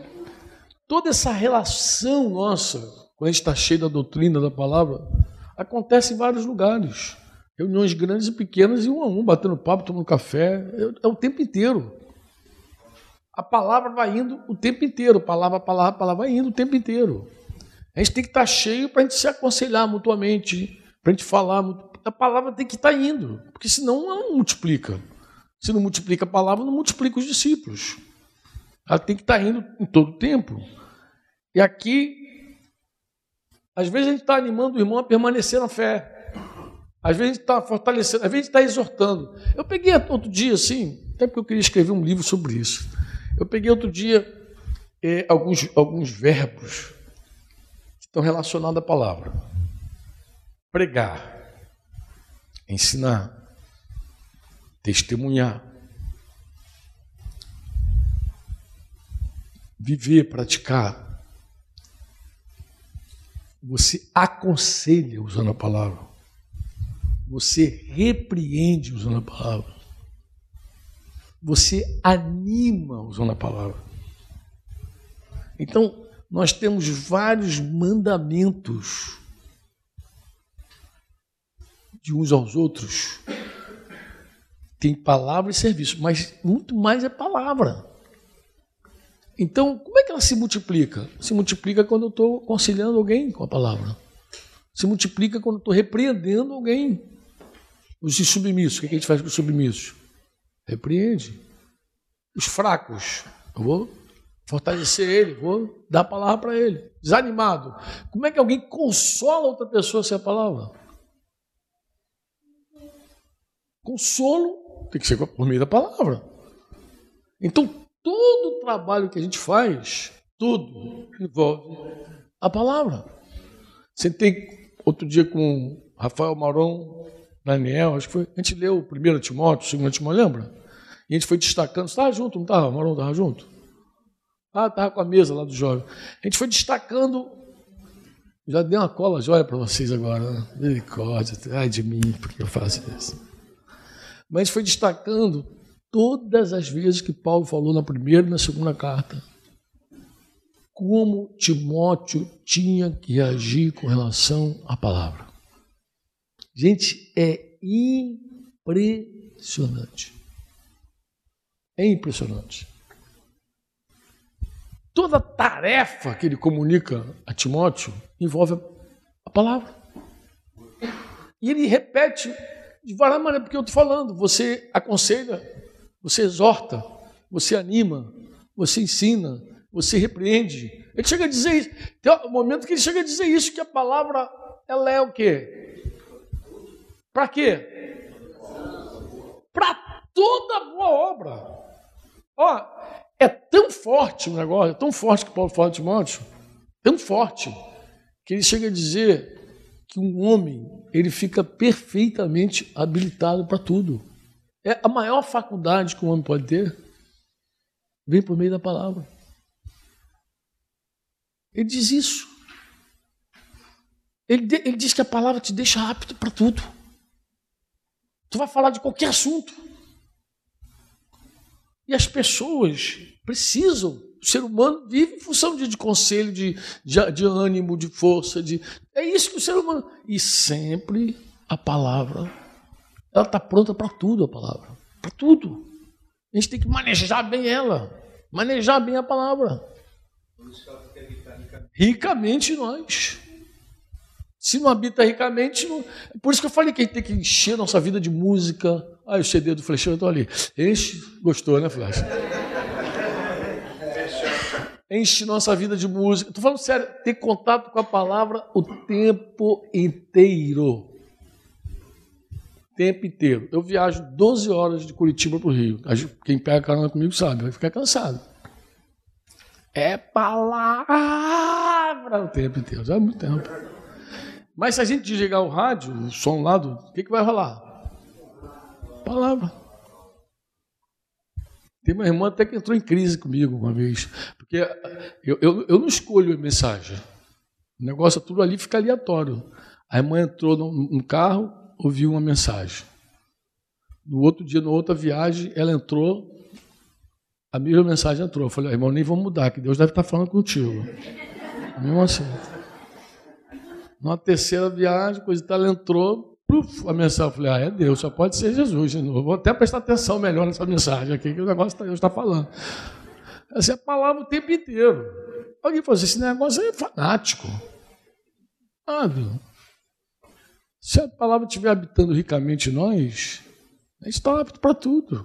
Toda essa relação nossa, quando a gente está cheio da doutrina da palavra, acontece em vários lugares. Reuniões grandes e pequenas, e um a um, batendo papo, tomando café. É, é o tempo inteiro. A palavra vai indo o tempo inteiro. Palavra, palavra, palavra vai indo o tempo inteiro. A gente tem que estar cheio para a gente se aconselhar mutuamente, para a gente falar. A palavra tem que estar indo, porque senão não multiplica. Se não multiplica a palavra, não multiplica os discípulos. Ela tem que estar indo em todo o tempo. E aqui, às vezes a gente está animando o irmão a permanecer na fé. Às vezes a gente está fortalecendo, às vezes a gente está exortando. Eu peguei outro dia, assim, até porque eu queria escrever um livro sobre isso. Eu peguei outro dia é, alguns, alguns verbos que estão relacionados à palavra: pregar, ensinar, testemunhar, viver, praticar. Você aconselha usando a palavra. Você repreende usando a palavra. Você anima usando a palavra. Então, nós temos vários mandamentos de uns aos outros. Tem palavra e serviço, mas muito mais é palavra. Então, como é que ela se multiplica? Se multiplica quando eu estou aconselhando alguém com a palavra. Se multiplica quando eu estou repreendendo alguém. Os submissos, o que a gente faz com os submissos? Repreende. Os fracos, eu vou fortalecer ele, vou dar a palavra para ele. Desanimado. Como é que alguém consola outra pessoa sem a palavra? Consolo tem que ser por meio da palavra. Então, todo o trabalho que a gente faz, tudo envolve a palavra. Tem outro dia com Rafael Maron, Daniel, acho que foi. A gente leu o primeiro Timóteo, o segundo Timóteo, lembra? E a gente foi destacando. Você estava junto, não estava? Maron estava junto? Ah, estava com a mesa lá do jovem. A gente foi destacando. Já dei uma cola jóia para vocês agora. Né? Misericórdia, ai de mim, porque eu faço isso. Mas a gente foi destacando todas as vezes que Paulo falou na primeira e na segunda carta. Como Timóteo tinha que reagir com relação à palavra. Gente, é impressionante. É impressionante. Toda tarefa que ele comunica a Timóteo envolve a palavra. E ele repete de várias maneiras, porque eu estou falando, você aconselha, você exorta, você anima, você ensina, você repreende. Ele chega a dizer isso. Tem um momento que ele chega a dizer isso, que a palavra ela é o quê? Para quê? Para toda boa obra. Ó, é tão forte o negócio, é tão forte que Paulo fala de Timóteo, tão forte, que ele chega a dizer que um homem ele fica perfeitamente habilitado para tudo. É a maior faculdade que um homem pode ter vem por meio da palavra. Ele diz isso. Ele, ele diz que a palavra te deixa apto para tudo. Tu vai falar de qualquer assunto. E as pessoas precisam. O ser humano vive em função de, de conselho, de, de, de ânimo, de força. De, é isso que o ser humano. E sempre a palavra, ela está pronta para tudo, a palavra. Para tudo. A gente tem que manejar bem ela. Manejar bem a palavra. Ricamente nós. Se não habita ricamente, não... por isso que eu falei que a gente tem que encher nossa vida de música. Ah, o CD do Flechão, estou ali. Enche, gostou, né, Flecha? Enche nossa vida de música. Estou falando sério, ter contato com a palavra o tempo inteiro. Tempo inteiro. Eu viajo 12 horas de Curitiba para o Rio. Quem pega carona comigo sabe, vai ficar cansado. É palavra o tempo inteiro. Já é muito tempo. Mas se a gente desligar o rádio, o som lá, do, o que, que vai rolar? Palavra. Tem uma irmã até que entrou em crise comigo uma vez, porque eu, eu, eu não escolho a mensagem. O negócio tudo ali fica aleatório. A irmã entrou no, no carro, ouviu uma mensagem. No outro dia, na outra viagem, ela entrou, a mesma mensagem entrou. Eu falei, irmão, nem vamos mudar, que Deus deve estar falando contigo. Mesmo assim. Numa terceira viagem, coisa e tal, ela entrou, Pluf, a mensagem, eu falei, ah, é Deus, só pode ser Jesus de novo. Vou até prestar atenção melhor nessa mensagem aqui, que o negócio está, Deus está falando. Essa é a palavra o tempo inteiro. Alguém falou assim, esse negócio é fanático. Ah, se a palavra estiver habitando ricamente em nós, está apto para tudo.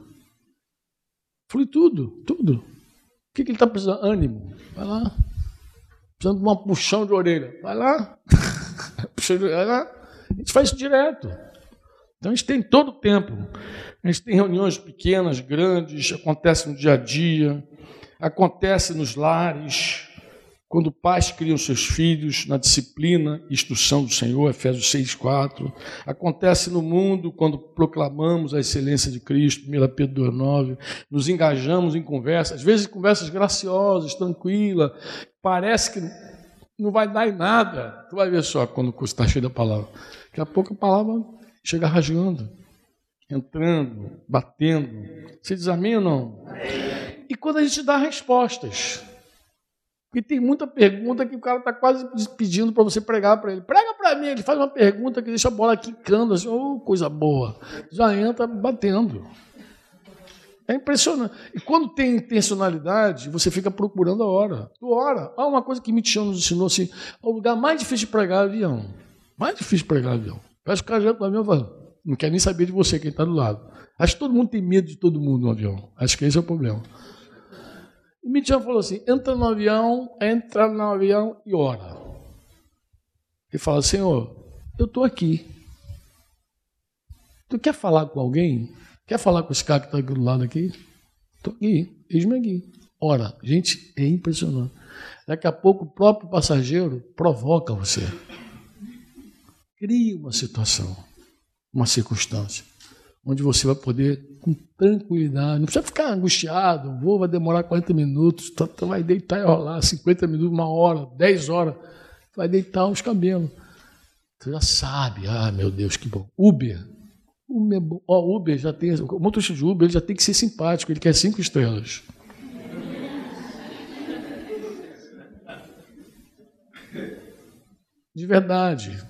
Flui tudo, tudo. O que, que ele está precisando? Ânimo. Vai lá. Precisando de uma puxão de orelha. Vai lá. <laughs> puxão de orelha. Vai lá. A gente faz isso direto. Então a gente tem todo o tempo. A gente tem reuniões pequenas, grandes, acontece no dia a dia, acontece nos lares, quando pais criam seus filhos na disciplina e instrução do Senhor, Efésios 6, 4. Acontece no mundo quando proclamamos a excelência de Cristo, 1 Pedro 2,9. Nos engajamos em conversas, às vezes conversas graciosas, tranquilas, parece que não vai dar em nada. Tu vai ver só quando está cheio da palavra. Daqui a pouco a palavra chega rasgando, entrando, batendo. Você diz amém ou não? E quando a gente dá respostas. E tem muita pergunta que o cara está quase pedindo para você pregar para ele. Prega para mim, ele faz uma pergunta que deixa a bola quicando, assim, oh, coisa boa. Já entra batendo. É impressionante. E quando tem intencionalidade, você fica procurando a hora. Tu ora. Ah, uma coisa que Michel nos ensinou assim: o lugar mais difícil de pregar é avião. Mais difícil de pregar é avião. Parece que o cara já no avião fala, não quer nem saber de você, quem está do lado. Acho que todo mundo tem medo de todo mundo no avião. Acho que esse é o problema. E Mitchell falou assim: entra no avião, entra no avião e ora. Ele fala: Senhor, eu estou aqui. Tu quer falar com alguém? Quer falar com esse cara que está aqui do lado aqui? Estou aqui, eis-me aqui. Ora, gente, é impressionante. Daqui a pouco o próprio passageiro provoca você. Cria uma situação, uma circunstância onde você vai poder, com tranquilidade, não precisa ficar angustiado, o voo vai demorar 40 minutos, tu, tu vai deitar e rolar 50 minutos, uma hora, 10 horas, tu vai deitar os cabelos. Tu já sabe, ah, meu Deus, que bom. Uber, Uber, é Uber já tem, o motorista de Uber ele já tem que ser simpático, ele quer cinco estrelas. De verdade.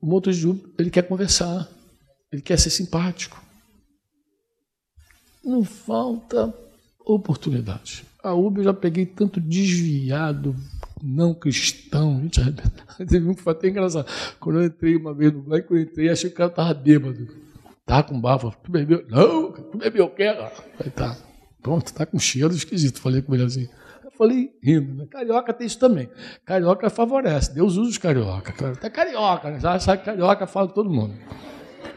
O motorista de Uber, ele quer conversar. Ele quer ser simpático. Não falta oportunidade. A Uber eu já peguei tanto desviado, não cristão. Gente, teve um que foi até engraçado. Quando eu entrei uma vez no Black, eu entrei, achei que o cara estava bêbado. Tava com bafo. Tu bebeu? Não, tu bebeu o quê? Falei, tá. Pronto, tá com cheiro esquisito. Falei com ele assim. Eu falei, rindo. Né? Carioca tem isso também. Carioca favorece. Deus usa os carioca. Até carioca, né? Já sabe que carioca fala todo mundo.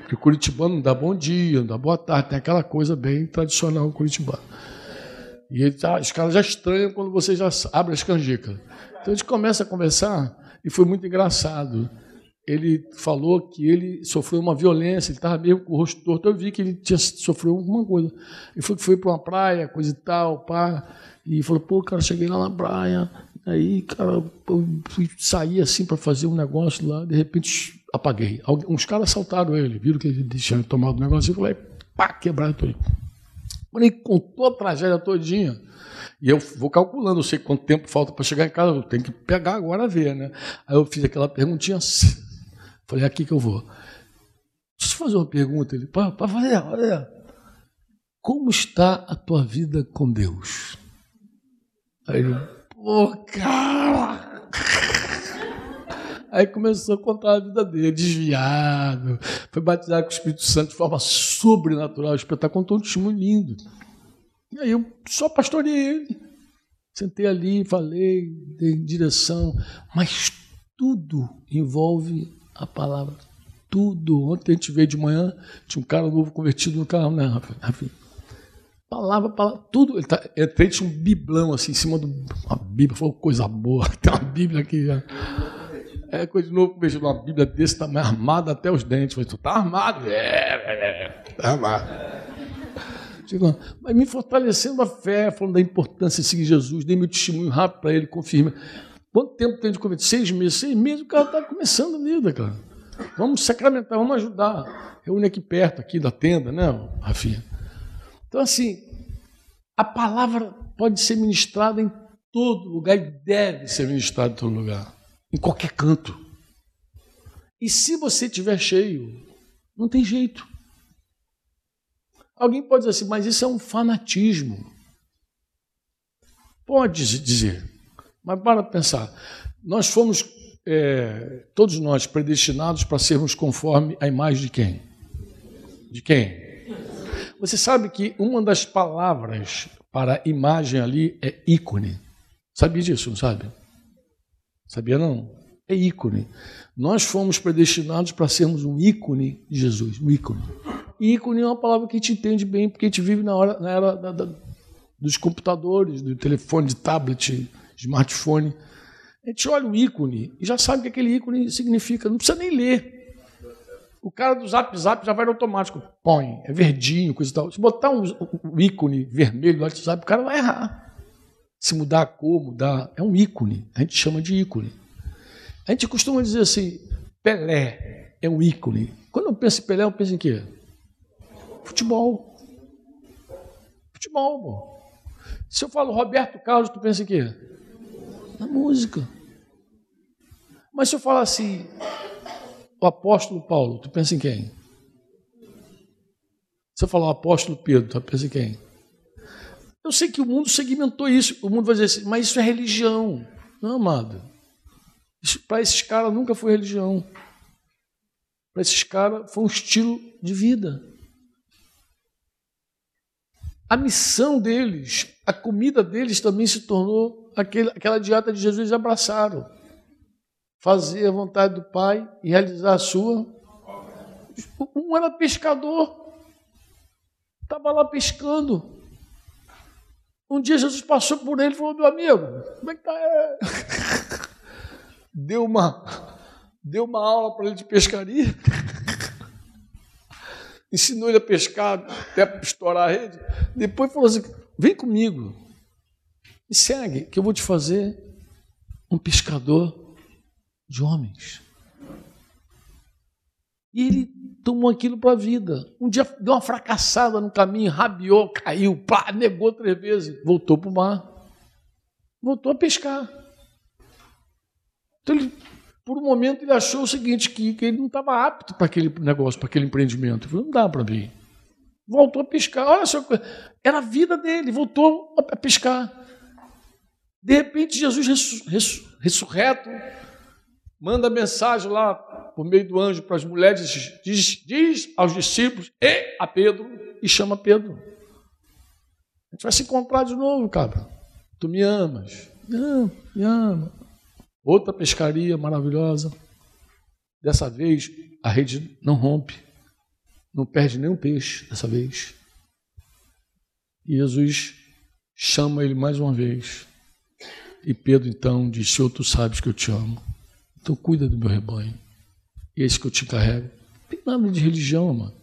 Porque o curitibano não dá bom dia, não dá boa tarde, tem aquela coisa bem tradicional curitibano. E ele tá, os caras já estranham quando você já abre as canjicas. Então a gente começa a conversar e foi muito engraçado. Ele falou que ele sofreu uma violência, ele estava mesmo com o rosto torto. Eu vi que ele tinha sofreu alguma coisa. Ele foi, foi para uma praia, coisa e tal, pá. E falou: pô, cara, cheguei lá na praia. Aí, cara, eu sair assim para fazer um negócio lá. De repente, apaguei. Uns caras assaltaram ele, viram que ele tinha tomado o negócio e falei, pá, quebraram tudo. Ele contou a tragédia todinha, e eu vou calculando, eu sei quanto tempo falta para chegar em casa, eu tenho que pegar agora ver, né? Aí eu fiz aquela perguntinha, <laughs> falei, é aqui que eu vou. Deixa eu fazer uma pergunta. Ele, para fazer, olha, como está a tua vida com Deus? Aí ele, pô, cara! Aí começou a contar a vida dele, desviado, foi batizado com o Espírito Santo de forma sobrenatural, espetáculo, contou um testemunho lindo. E aí eu só pastorei ele. Sentei ali, falei, dei direção, mas tudo envolve a palavra. Tudo. Ontem a gente veio de manhã, tinha um cara novo convertido no carro, né, Rafa? Palavra, palavra, tudo. Ele tá, entrei, tinha um biblão assim em cima de uma Bíblia, falou coisa boa, <laughs> tem uma Bíblia aqui já. É coisa de novo, vejo uma Bíblia desse tamanho, armada até os dentes. Falei, tu tá armado? É, é, é, tá armado. Mas me fortalecendo a fé, falando da importância de seguir Jesus, dei meu testemunho rápido para ele, confirma. Quanto tempo tem de converter? Seis meses. Seis meses o cara está começando a vida, cara. Vamos sacramentar, vamos ajudar. Reúne aqui perto, aqui da tenda, né, Rafinha? Então, assim, a palavra pode ser ministrada em todo lugar e deve ser ministrada em todo lugar em qualquer canto. E se você estiver cheio, não tem jeito. Alguém pode dizer assim, mas isso é um fanatismo. Pode dizer, mas para pensar. Nós fomos, é, todos nós, predestinados para sermos conforme a imagem de quem? De quem? Você sabe que uma das palavras para imagem ali é ícone. Sabia disso, não sabe? Sabia não? É ícone. Nós fomos predestinados para sermos um ícone de Jesus, um ícone. E ícone é uma palavra que gente entende bem, porque a gente vive na, hora, na era da, da, dos computadores, do telefone, de tablet, smartphone. A gente olha o ícone e já sabe o que aquele ícone significa, não precisa nem ler. O cara do Zap Zap já vai no automático, põe, é verdinho, coisa e tal. Se botar um, um ícone vermelho no WhatsApp, o cara vai errar. Se mudar a cor, mudar, é um ícone. A gente chama de ícone. A gente costuma dizer assim, Pelé é um ícone. Quando eu penso em Pelé, eu penso em quê? Futebol. Futebol, pô. Se eu falo Roberto Carlos, tu pensa em quê? Na música. Mas se eu falar assim, o apóstolo Paulo, tu pensa em quem? Se eu falar o apóstolo Pedro, tu pensa em quem? Eu sei que o mundo segmentou isso. O mundo vai dizer assim, mas isso é religião. Não, amado. Para esses caras nunca foi religião. Para esses caras foi um estilo de vida. A missão deles, a comida deles também se tornou aquele, aquela dieta de Jesus abraçaram fazer a vontade do Pai e realizar a sua. Um era pescador, estava lá pescando. Um dia Jesus passou por ele e falou: Meu amigo, como é que está? Deu uma, deu uma aula para ele de pescaria, ensinou ele a pescar até estourar a rede. Depois falou assim: Vem comigo, me segue, que eu vou te fazer um pescador de homens. E ele tomou aquilo para a vida. Um dia deu uma fracassada no caminho, rabiou, caiu, pá, negou três vezes, voltou para o mar. Voltou a pescar. Então, ele, por um momento, ele achou o seguinte: que, que ele não estava apto para aquele negócio, para aquele empreendimento. Ele falou, não dá para mim. Voltou a pescar. Olha só, era a vida dele, voltou a pescar. De repente, Jesus ressurreto, manda mensagem lá por meio do anjo para as mulheres, diz, diz aos discípulos e a Pedro, e chama Pedro. A gente vai se encontrar de novo, cara. Tu me amas? Me ama, me ama. Outra pescaria maravilhosa. Dessa vez a rede não rompe, não perde nenhum peixe dessa vez. E Jesus chama ele mais uma vez. E Pedro então diz: Senhor, tu sabes que eu te amo. Então cuida do meu rebanho. E isso que eu te encarrego. Não tem nada de religião, mano.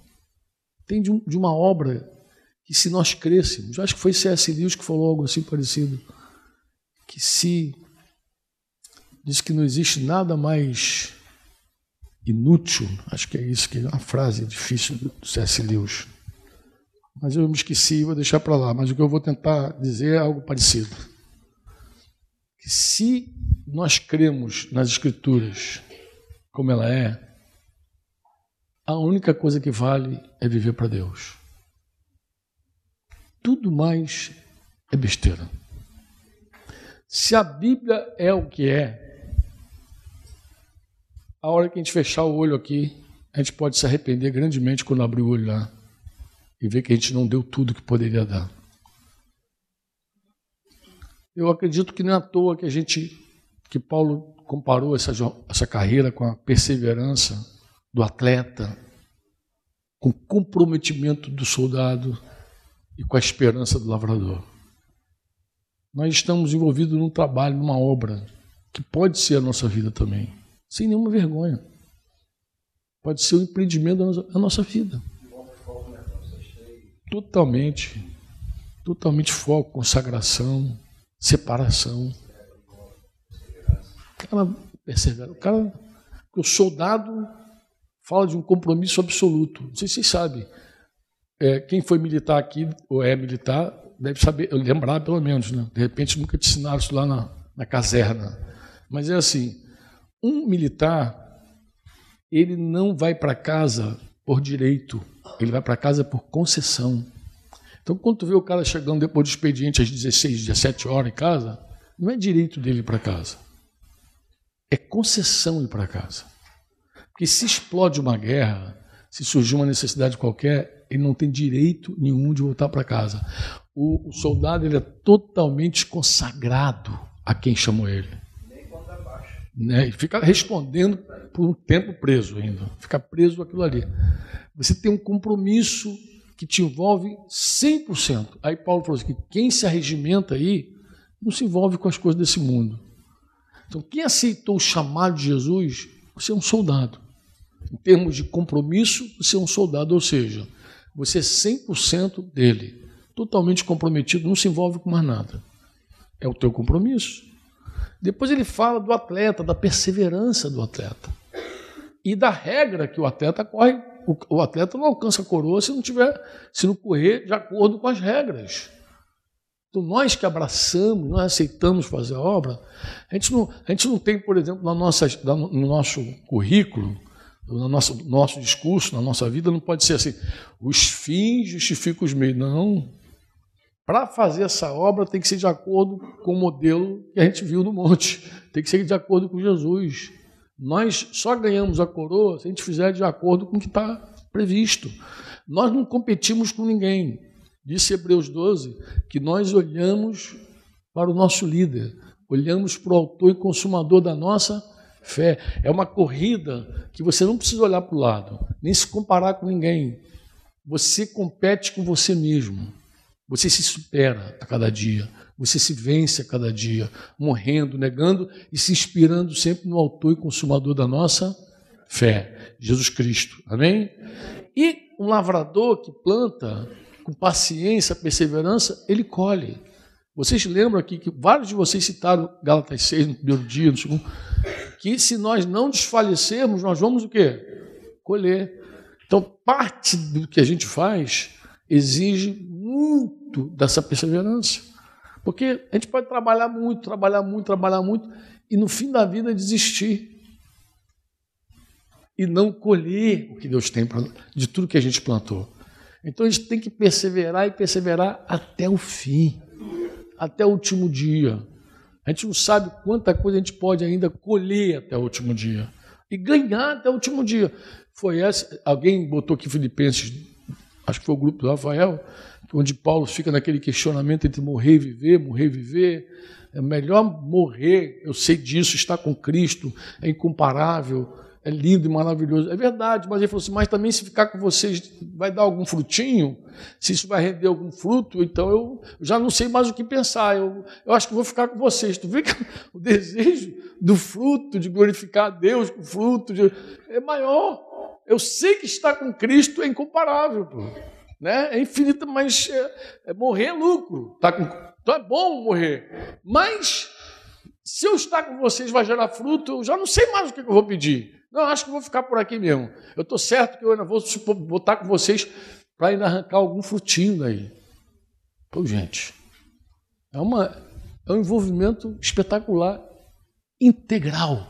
Tem de, um, de uma obra que se nós crescemos, acho que foi C.S. Lewis que falou algo assim parecido, que se diz que não existe nada mais inútil, acho que é isso que é uma frase difícil do C.S. Lewis. Mas eu me esqueci, vou deixar para lá. Mas o que eu vou tentar dizer é algo parecido. Que se nós cremos nas Escrituras como ela é, a única coisa que vale é viver para Deus. Tudo mais é besteira. Se a Bíblia é o que é, a hora que a gente fechar o olho aqui, a gente pode se arrepender grandemente quando abrir o olho lá e ver que a gente não deu tudo que poderia dar. Eu acredito que não é à toa que a gente que Paulo comparou essa, essa carreira com a perseverança do atleta, com o comprometimento do soldado e com a esperança do lavrador. Nós estamos envolvidos num trabalho, numa obra, que pode ser a nossa vida também, sem nenhuma vergonha. Pode ser o empreendimento da nossa, da nossa vida. Totalmente. Totalmente foco, consagração, separação cara persevera. O cara, o soldado fala de um compromisso absoluto. Não sei se vocês sabem. É, quem foi militar aqui, ou é militar, deve saber, lembrar pelo menos, né? De repente nunca te ensinaram isso lá na, na caserna. Mas é assim, um militar, ele não vai para casa por direito, ele vai para casa por concessão. Então, quando tu vê o cara chegando depois do expediente às 16, 17 horas em casa, não é direito dele ir para casa. É concessão ir para casa. Porque se explode uma guerra, se surgir uma necessidade qualquer, ele não tem direito nenhum de voltar para casa. O, o, soldado ele é totalmente consagrado a quem chamou ele. Né? E fica respondendo por um tempo preso ainda. Fica preso aquilo ali. Você tem um compromisso que te envolve 100%. Aí Paulo falou assim, que quem se arregimenta aí não se envolve com as coisas desse mundo. Então, quem aceitou o chamado de Jesus, você é um soldado. Em termos de compromisso, você é um soldado, ou seja, você é 100% dele, totalmente comprometido, não se envolve com mais nada. É o teu compromisso. Depois ele fala do atleta, da perseverança do atleta. E da regra que o atleta corre, o, atleta não alcança a coroa se não tiver, se não correr de acordo com as regras. Então, nós que abraçamos, nós aceitamos fazer a obra, a gente não, a gente não tem, por exemplo, na nossa, no nosso currículo, no nosso, nosso discurso, na nossa vida, não pode ser assim, os fins justificam os meios. Não. Para fazer essa obra tem que ser de acordo com o modelo que a gente viu no monte. Tem que ser de acordo com Jesus. Nós só ganhamos a coroa se a gente fizer de acordo com o que está previsto. Nós não competimos com ninguém. Disse Hebreus 12 que nós olhamos para o nosso líder, olhamos para o autor e consumador da nossa fé. É uma corrida que você não precisa olhar para o lado, nem se comparar com ninguém. Você compete com você mesmo. Você se supera a cada dia, você se vence a cada dia, morrendo, negando e se inspirando sempre no autor e consumador da nossa fé, Jesus Cristo. Amém? E um lavrador que planta com paciência, perseverança, ele colhe. Vocês lembram aqui que vários de vocês citaram Gálatas 6 no primeiro dia, no segundo, que se nós não desfalecermos, nós vamos o quê? Colher. Então, parte do que a gente faz exige muito dessa perseverança. Porque a gente pode trabalhar muito, trabalhar muito, trabalhar muito, e no fim da vida desistir. E não colher o que Deus tem de tudo que a gente plantou. Então a gente tem que perseverar e perseverar até o fim, até o último dia. A gente não sabe quanta coisa a gente pode ainda colher até o último dia. E ganhar até o último dia. Foi essa. Alguém botou aqui Filipenses acho que foi o grupo do Rafael, onde Paulo fica naquele questionamento entre morrer e viver, morrer e viver. É melhor morrer, eu sei disso, estar com Cristo é incomparável, é lindo e maravilhoso. É verdade, mas ele falou assim: mas também se ficar com vocês vai dar algum frutinho? Se isso vai render algum fruto, então eu já não sei mais o que pensar. Eu, eu acho que vou ficar com vocês. Tu vê que <laughs> o desejo do fruto, de glorificar a Deus com fruto, de, é maior. Eu sei que estar com Cristo é incomparável. Né? É infinito, mas é, é morrer é lucro. Tá com, então é bom morrer. Mas se eu estar com vocês vai gerar fruto, eu já não sei mais o que eu vou pedir. Não, acho que vou ficar por aqui mesmo. Eu estou certo que eu ainda vou botar com vocês para ainda arrancar algum frutinho daí. Pô, gente, é, uma, é um envolvimento espetacular, integral.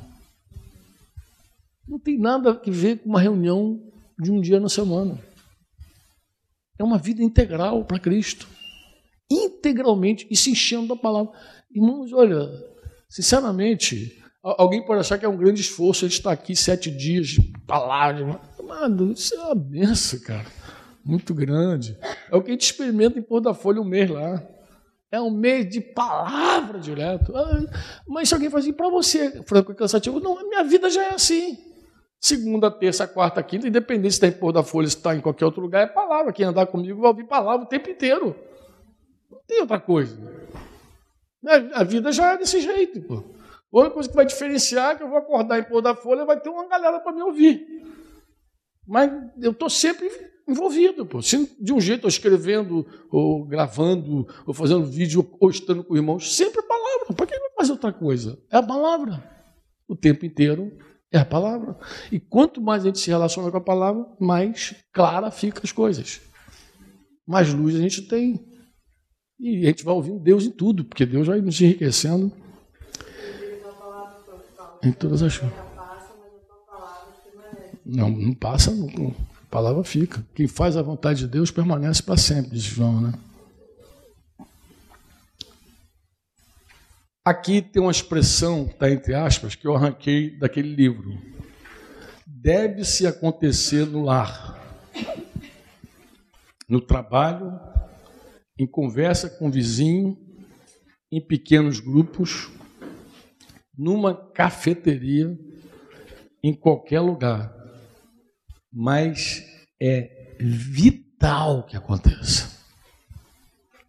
Não tem nada a ver com uma reunião de um dia na semana. É uma vida integral para Cristo. Integralmente e se enchendo da palavra. Irmãos, olha, sinceramente, alguém pode achar que é um grande esforço a gente estar aqui sete dias palavra. Mano, isso é uma benção, cara. Muito grande. É o que a gente experimenta em Pôr da Folha um mês lá. É um mês de palavra direto. Ah, mas se alguém fala assim, para você, Franco, é cansativo, não, minha vida já é assim. Segunda, terça, quarta, quinta, independente se está em Pôr da Folha, se está em qualquer outro lugar, é palavra. Quem andar comigo vai ouvir palavra o tempo inteiro. Não tem outra coisa. A vida já é desse jeito. Pô. A única coisa que vai diferenciar é que eu vou acordar em Pôr da Folha vai ter uma galera para me ouvir. Mas eu estou sempre envolvido. Pô. Se de um jeito, ou escrevendo, ou gravando, ou fazendo vídeo, ou estando com irmãos, sempre a palavra. Para que vai fazer outra coisa? É a palavra. O tempo inteiro é a palavra. E quanto mais a gente se relaciona com a palavra, mais clara fica as coisas. Mais luz a gente tem. E a gente vai ouvindo Deus em tudo, porque Deus vai nos enriquecendo em todas as coisas. Não, não passa, a palavra fica. Quem faz a vontade de Deus permanece para sempre, diz João, né? Aqui tem uma expressão, está entre aspas, que eu arranquei daquele livro. Deve-se acontecer no lar, no trabalho, em conversa com o vizinho, em pequenos grupos, numa cafeteria, em qualquer lugar. Mas é vital que aconteça.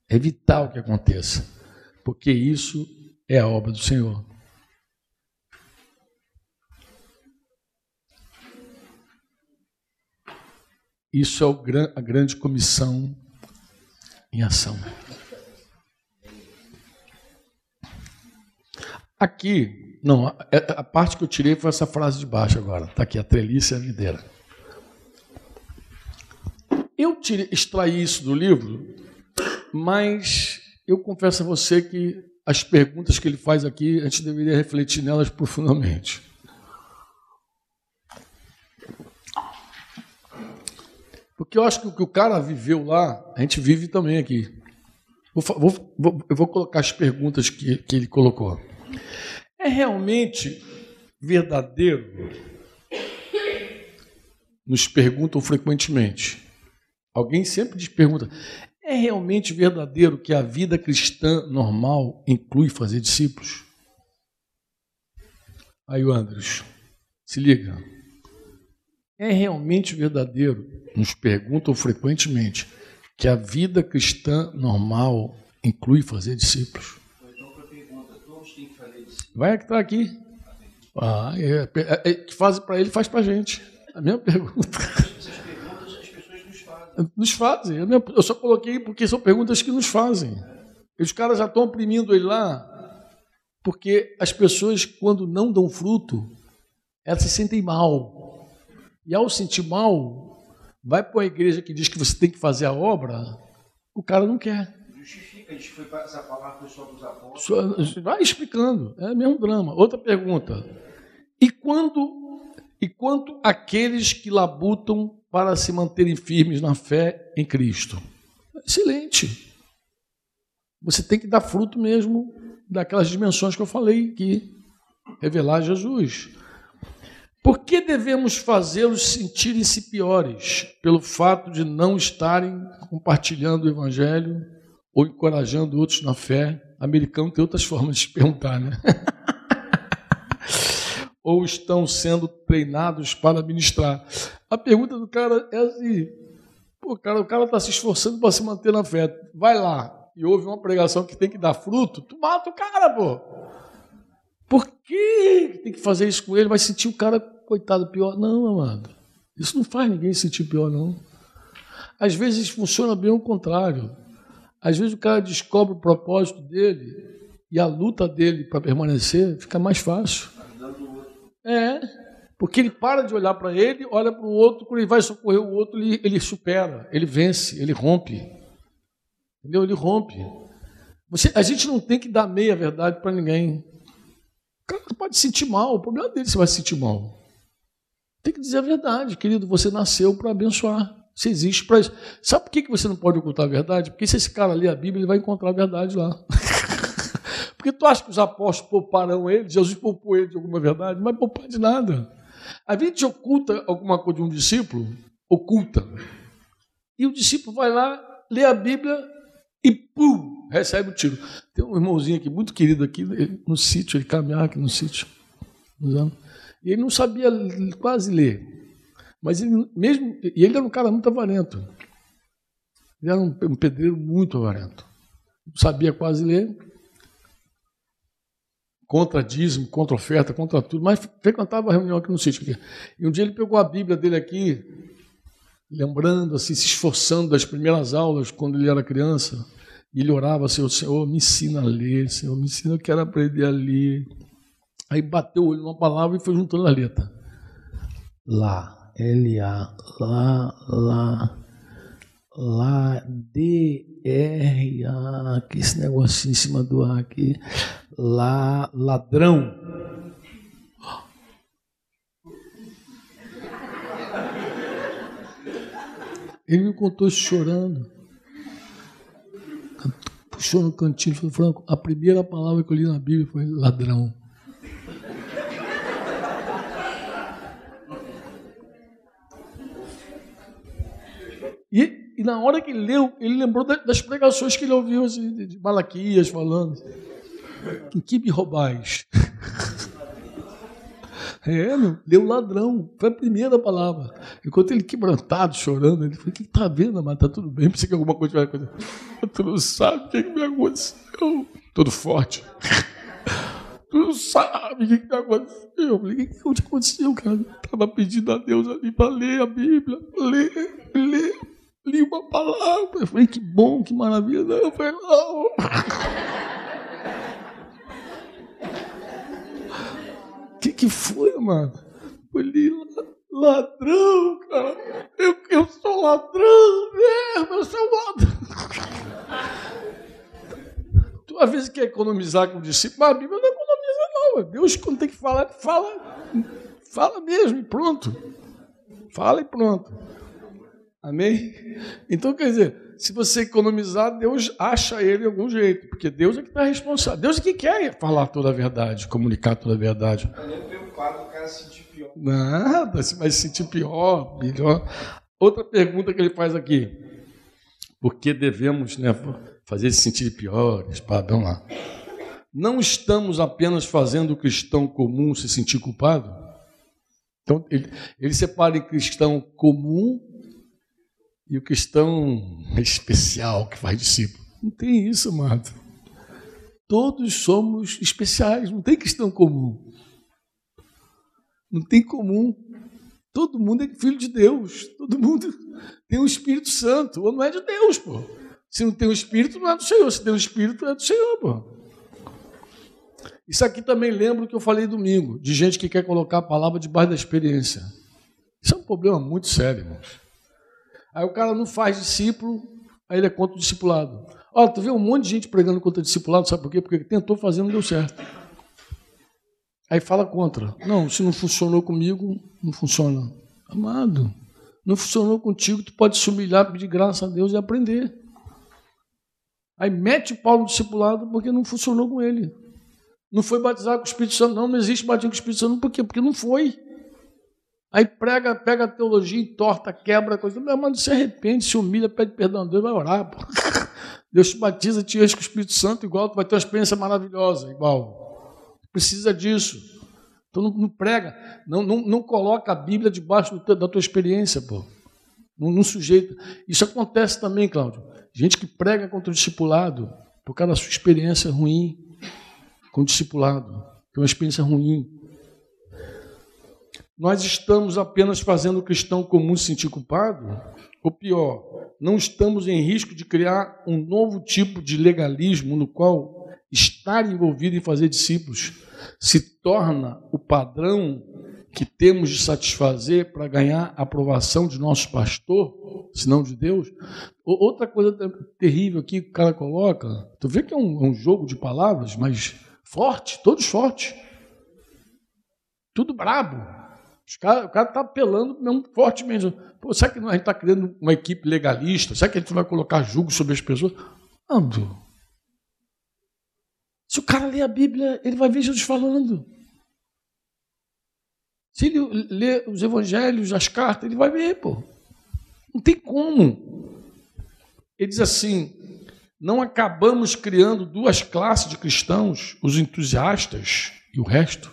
É vital que aconteça, porque isso é a obra do Senhor. Isso é a grande comissão em ação. Aqui, não, a parte que eu tirei foi essa frase de baixo agora. Está aqui, a treliça e a videira. Eu tirei, extraí isso do livro, mas eu confesso a você que as perguntas que ele faz aqui, a gente deveria refletir nelas profundamente. Porque eu acho que o que o cara viveu lá, a gente vive também aqui. Vou, vou, vou, eu vou colocar as perguntas que, que ele colocou. É realmente verdadeiro? Nos perguntam frequentemente. Alguém sempre pergunta: é realmente verdadeiro que a vida cristã normal inclui fazer discípulos? Aí o Andres, se liga. É realmente verdadeiro, nos perguntam frequentemente, que a vida cristã normal inclui fazer discípulos? Vai que está aqui. Ah, é, é, é, que faz para ele, faz para a gente. A mesma pergunta. Nos fazem. Eu só coloquei porque são perguntas que nos fazem. Os caras já estão oprimindo ele lá, porque as pessoas, quando não dão fruto, elas se sentem mal. E ao sentir mal, vai para a igreja que diz que você tem que fazer a obra, o cara não quer. A gente foi palavra só dos apóstolos. Vai explicando, é mesmo drama. Outra pergunta. E quando e quanto aqueles que labutam para se manterem firmes na fé em Cristo. Excelente. Você tem que dar fruto mesmo daquelas dimensões que eu falei aqui. Revelar Jesus. Por que devemos fazê-los sentirem-se piores? Pelo fato de não estarem compartilhando o Evangelho ou encorajando outros na fé? Americano tem outras <laughs> formas de perguntar, né? <laughs> ou estão sendo treinados para ministrar? A pergunta do cara é assim: pô, cara, o cara está se esforçando para se manter na fé. Vai lá e ouve uma pregação que tem que dar fruto, tu mata o cara, pô. Por que tem que fazer isso com ele? Vai sentir o cara, coitado, pior? Não, amado. Isso não faz ninguém sentir pior, não. Às vezes funciona bem o contrário. Às vezes o cara descobre o propósito dele e a luta dele para permanecer fica mais fácil. É, porque ele para de olhar para ele, olha para o outro, quando ele vai socorrer o outro, ele, ele supera, ele vence, ele rompe. Entendeu? Ele rompe. Você, a gente não tem que dar meia verdade para ninguém. O cara pode sentir mal, o problema dele se vai se sentir mal. Tem que dizer a verdade, querido. Você nasceu para abençoar. Você existe para isso. Sabe por que você não pode ocultar a verdade? Porque se esse cara ler a Bíblia, ele vai encontrar a verdade lá. <laughs> Porque tu acha que os apóstolos pouparão ele, Jesus poupou ele de alguma verdade? Não vai poupar de nada. A gente oculta alguma coisa de um discípulo, oculta. E o discípulo vai lá, lê a Bíblia e pum, recebe o tiro. Tem um irmãozinho aqui, muito querido aqui, no sítio, ele caminhava aqui no sítio. E ele não sabia quase ler. Mas ele mesmo. E ele era um cara muito avarento. Ele era um, um pedreiro muito avarento. Sabia quase ler contra dízimo, contra oferta, contra tudo, mas frequentava a reunião aqui no sítio. E um dia ele pegou a Bíblia dele aqui, lembrando, assim, se esforçando das primeiras aulas, quando ele era criança, e ele orava assim, Senhor, me ensina a ler, Senhor, me ensina, eu quero aprender a ler. Aí bateu o olho numa palavra e foi juntando a letra. Lá, L-A, lá, lá, lá, D-R-A, que esse negocinho em cima do A aqui lá, ladrão. Ele me contou chorando. Puxou no cantinho e falou, Franco, a primeira palavra que eu li na Bíblia foi ladrão. E, e, na hora que leu, ele lembrou das pregações que ele ouviu assim, de Malaquias falando. Em que me roubais? <laughs> É, meu, deu ladrão. Foi a primeira palavra. Enquanto ele quebrantado, chorando, ele falou: O que está vendo, amado? Está tudo bem? Pensei que alguma coisa vai acontecer. Tu não sabe o que, me aconteceu. Todo forte. Tu não sabe o que, que <laughs> aconteceu. Eu falei: O que, que aconteceu, cara? Estava pedindo a Deus ali para ler a Bíblia. Ler, ler. Li uma palavra. Eu falei: Que bom, que maravilha. Não, eu falei: Não. <laughs> que, que foi, mano? Falei, ladrão, cara. Eu, eu sou ladrão mesmo, eu sou ladrão. <laughs> Tu às vezes quer economizar com o discípulo, mas a Bíblia não economiza, não. Deus, quando tem que falar, fala. Fala mesmo e pronto. Fala e pronto. Amém? Então, quer dizer, se você economizar, Deus acha ele de algum jeito, porque Deus é que está responsável. Deus é que quer falar toda a verdade, comunicar toda a verdade. Tá nem preocupado, o cara se sentir pior. Nada, se vai se sentir pior, melhor. Outra pergunta que ele faz aqui. Por que devemos né, fazer se sentir piores? Pá, vamos lá. Não estamos apenas fazendo o cristão comum se sentir culpado? Então, ele, ele separa em cristão comum e o cristão especial que faz discípulo. Não tem isso, amado. Todos somos especiais, não tem cristão comum. Não tem comum. Todo mundo é filho de Deus. Todo mundo tem o um Espírito Santo. Ou não é de Deus, pô. Se não tem o um Espírito, não é do Senhor. Se tem o um Espírito, é do Senhor, pô. Isso aqui também lembra o que eu falei domingo, de gente que quer colocar a palavra debaixo da experiência. Isso é um problema muito sério, irmãos. Aí o cara não faz discípulo, aí ele é contra o discipulado. Ó, tu vê um monte de gente pregando contra o discipulado, sabe por quê? Porque tentou fazer, não deu certo. Aí fala contra. Não, se não funcionou comigo, não funciona. Amado, não funcionou contigo, tu pode se humilhar, pedir graça a Deus e aprender. Aí mete o pau no discipulado porque não funcionou com ele. Não foi batizado com o Espírito Santo, não, não existe batismo com o Espírito Santo, por quê? Porque não foi. Aí prega, pega a teologia, entorta, quebra, coisa. Meu irmão, se arrepende, se humilha, pede perdão a Deus, vai orar. Pô. <laughs> Deus te batiza, te enche com o Espírito Santo, igual, tu vai ter uma experiência maravilhosa, igual. Precisa disso. Então não, não prega, não, não, não, coloca a Bíblia debaixo teu, da tua experiência, pô. Não, não sujeita. Isso acontece também, Cláudio. Gente que prega contra o discipulado por causa da sua experiência ruim com o discipulado. Tem uma experiência ruim nós estamos apenas fazendo o cristão comum se sentir culpado? Ou pior, não estamos em risco de criar um novo tipo de legalismo no qual estar envolvido em fazer discípulos se torna o padrão que temos de satisfazer para ganhar a aprovação de nosso pastor, se não de Deus? Outra coisa terrível que o cara coloca, tu vê que é um, é um jogo de palavras, mas forte, todos fortes. Tudo brabo. Cara, o cara está apelando mesmo fortemente. Pô, será que a gente está criando uma equipe legalista? Será que a gente vai colocar julgo sobre as pessoas? Ando. Se o cara lê a Bíblia, ele vai ver Jesus falando. Se ele lê os evangelhos, as cartas, ele vai ver, pô. Não tem como. Ele diz assim: não acabamos criando duas classes de cristãos, os entusiastas e o resto.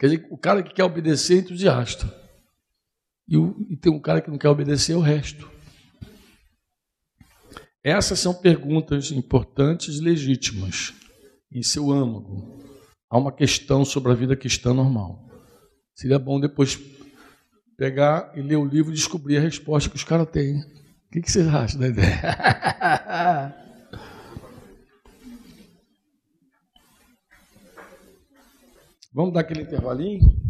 Quer dizer, o cara que quer obedecer é entusiasta. E, o, e tem um cara que não quer obedecer é o resto. Essas são perguntas importantes e legítimas em seu âmago. Há uma questão sobre a vida cristã normal. Seria bom depois pegar e ler o livro e descobrir a resposta que os caras têm. O que, que vocês acham da ideia? <laughs> Vamos dar aquele intervalinho?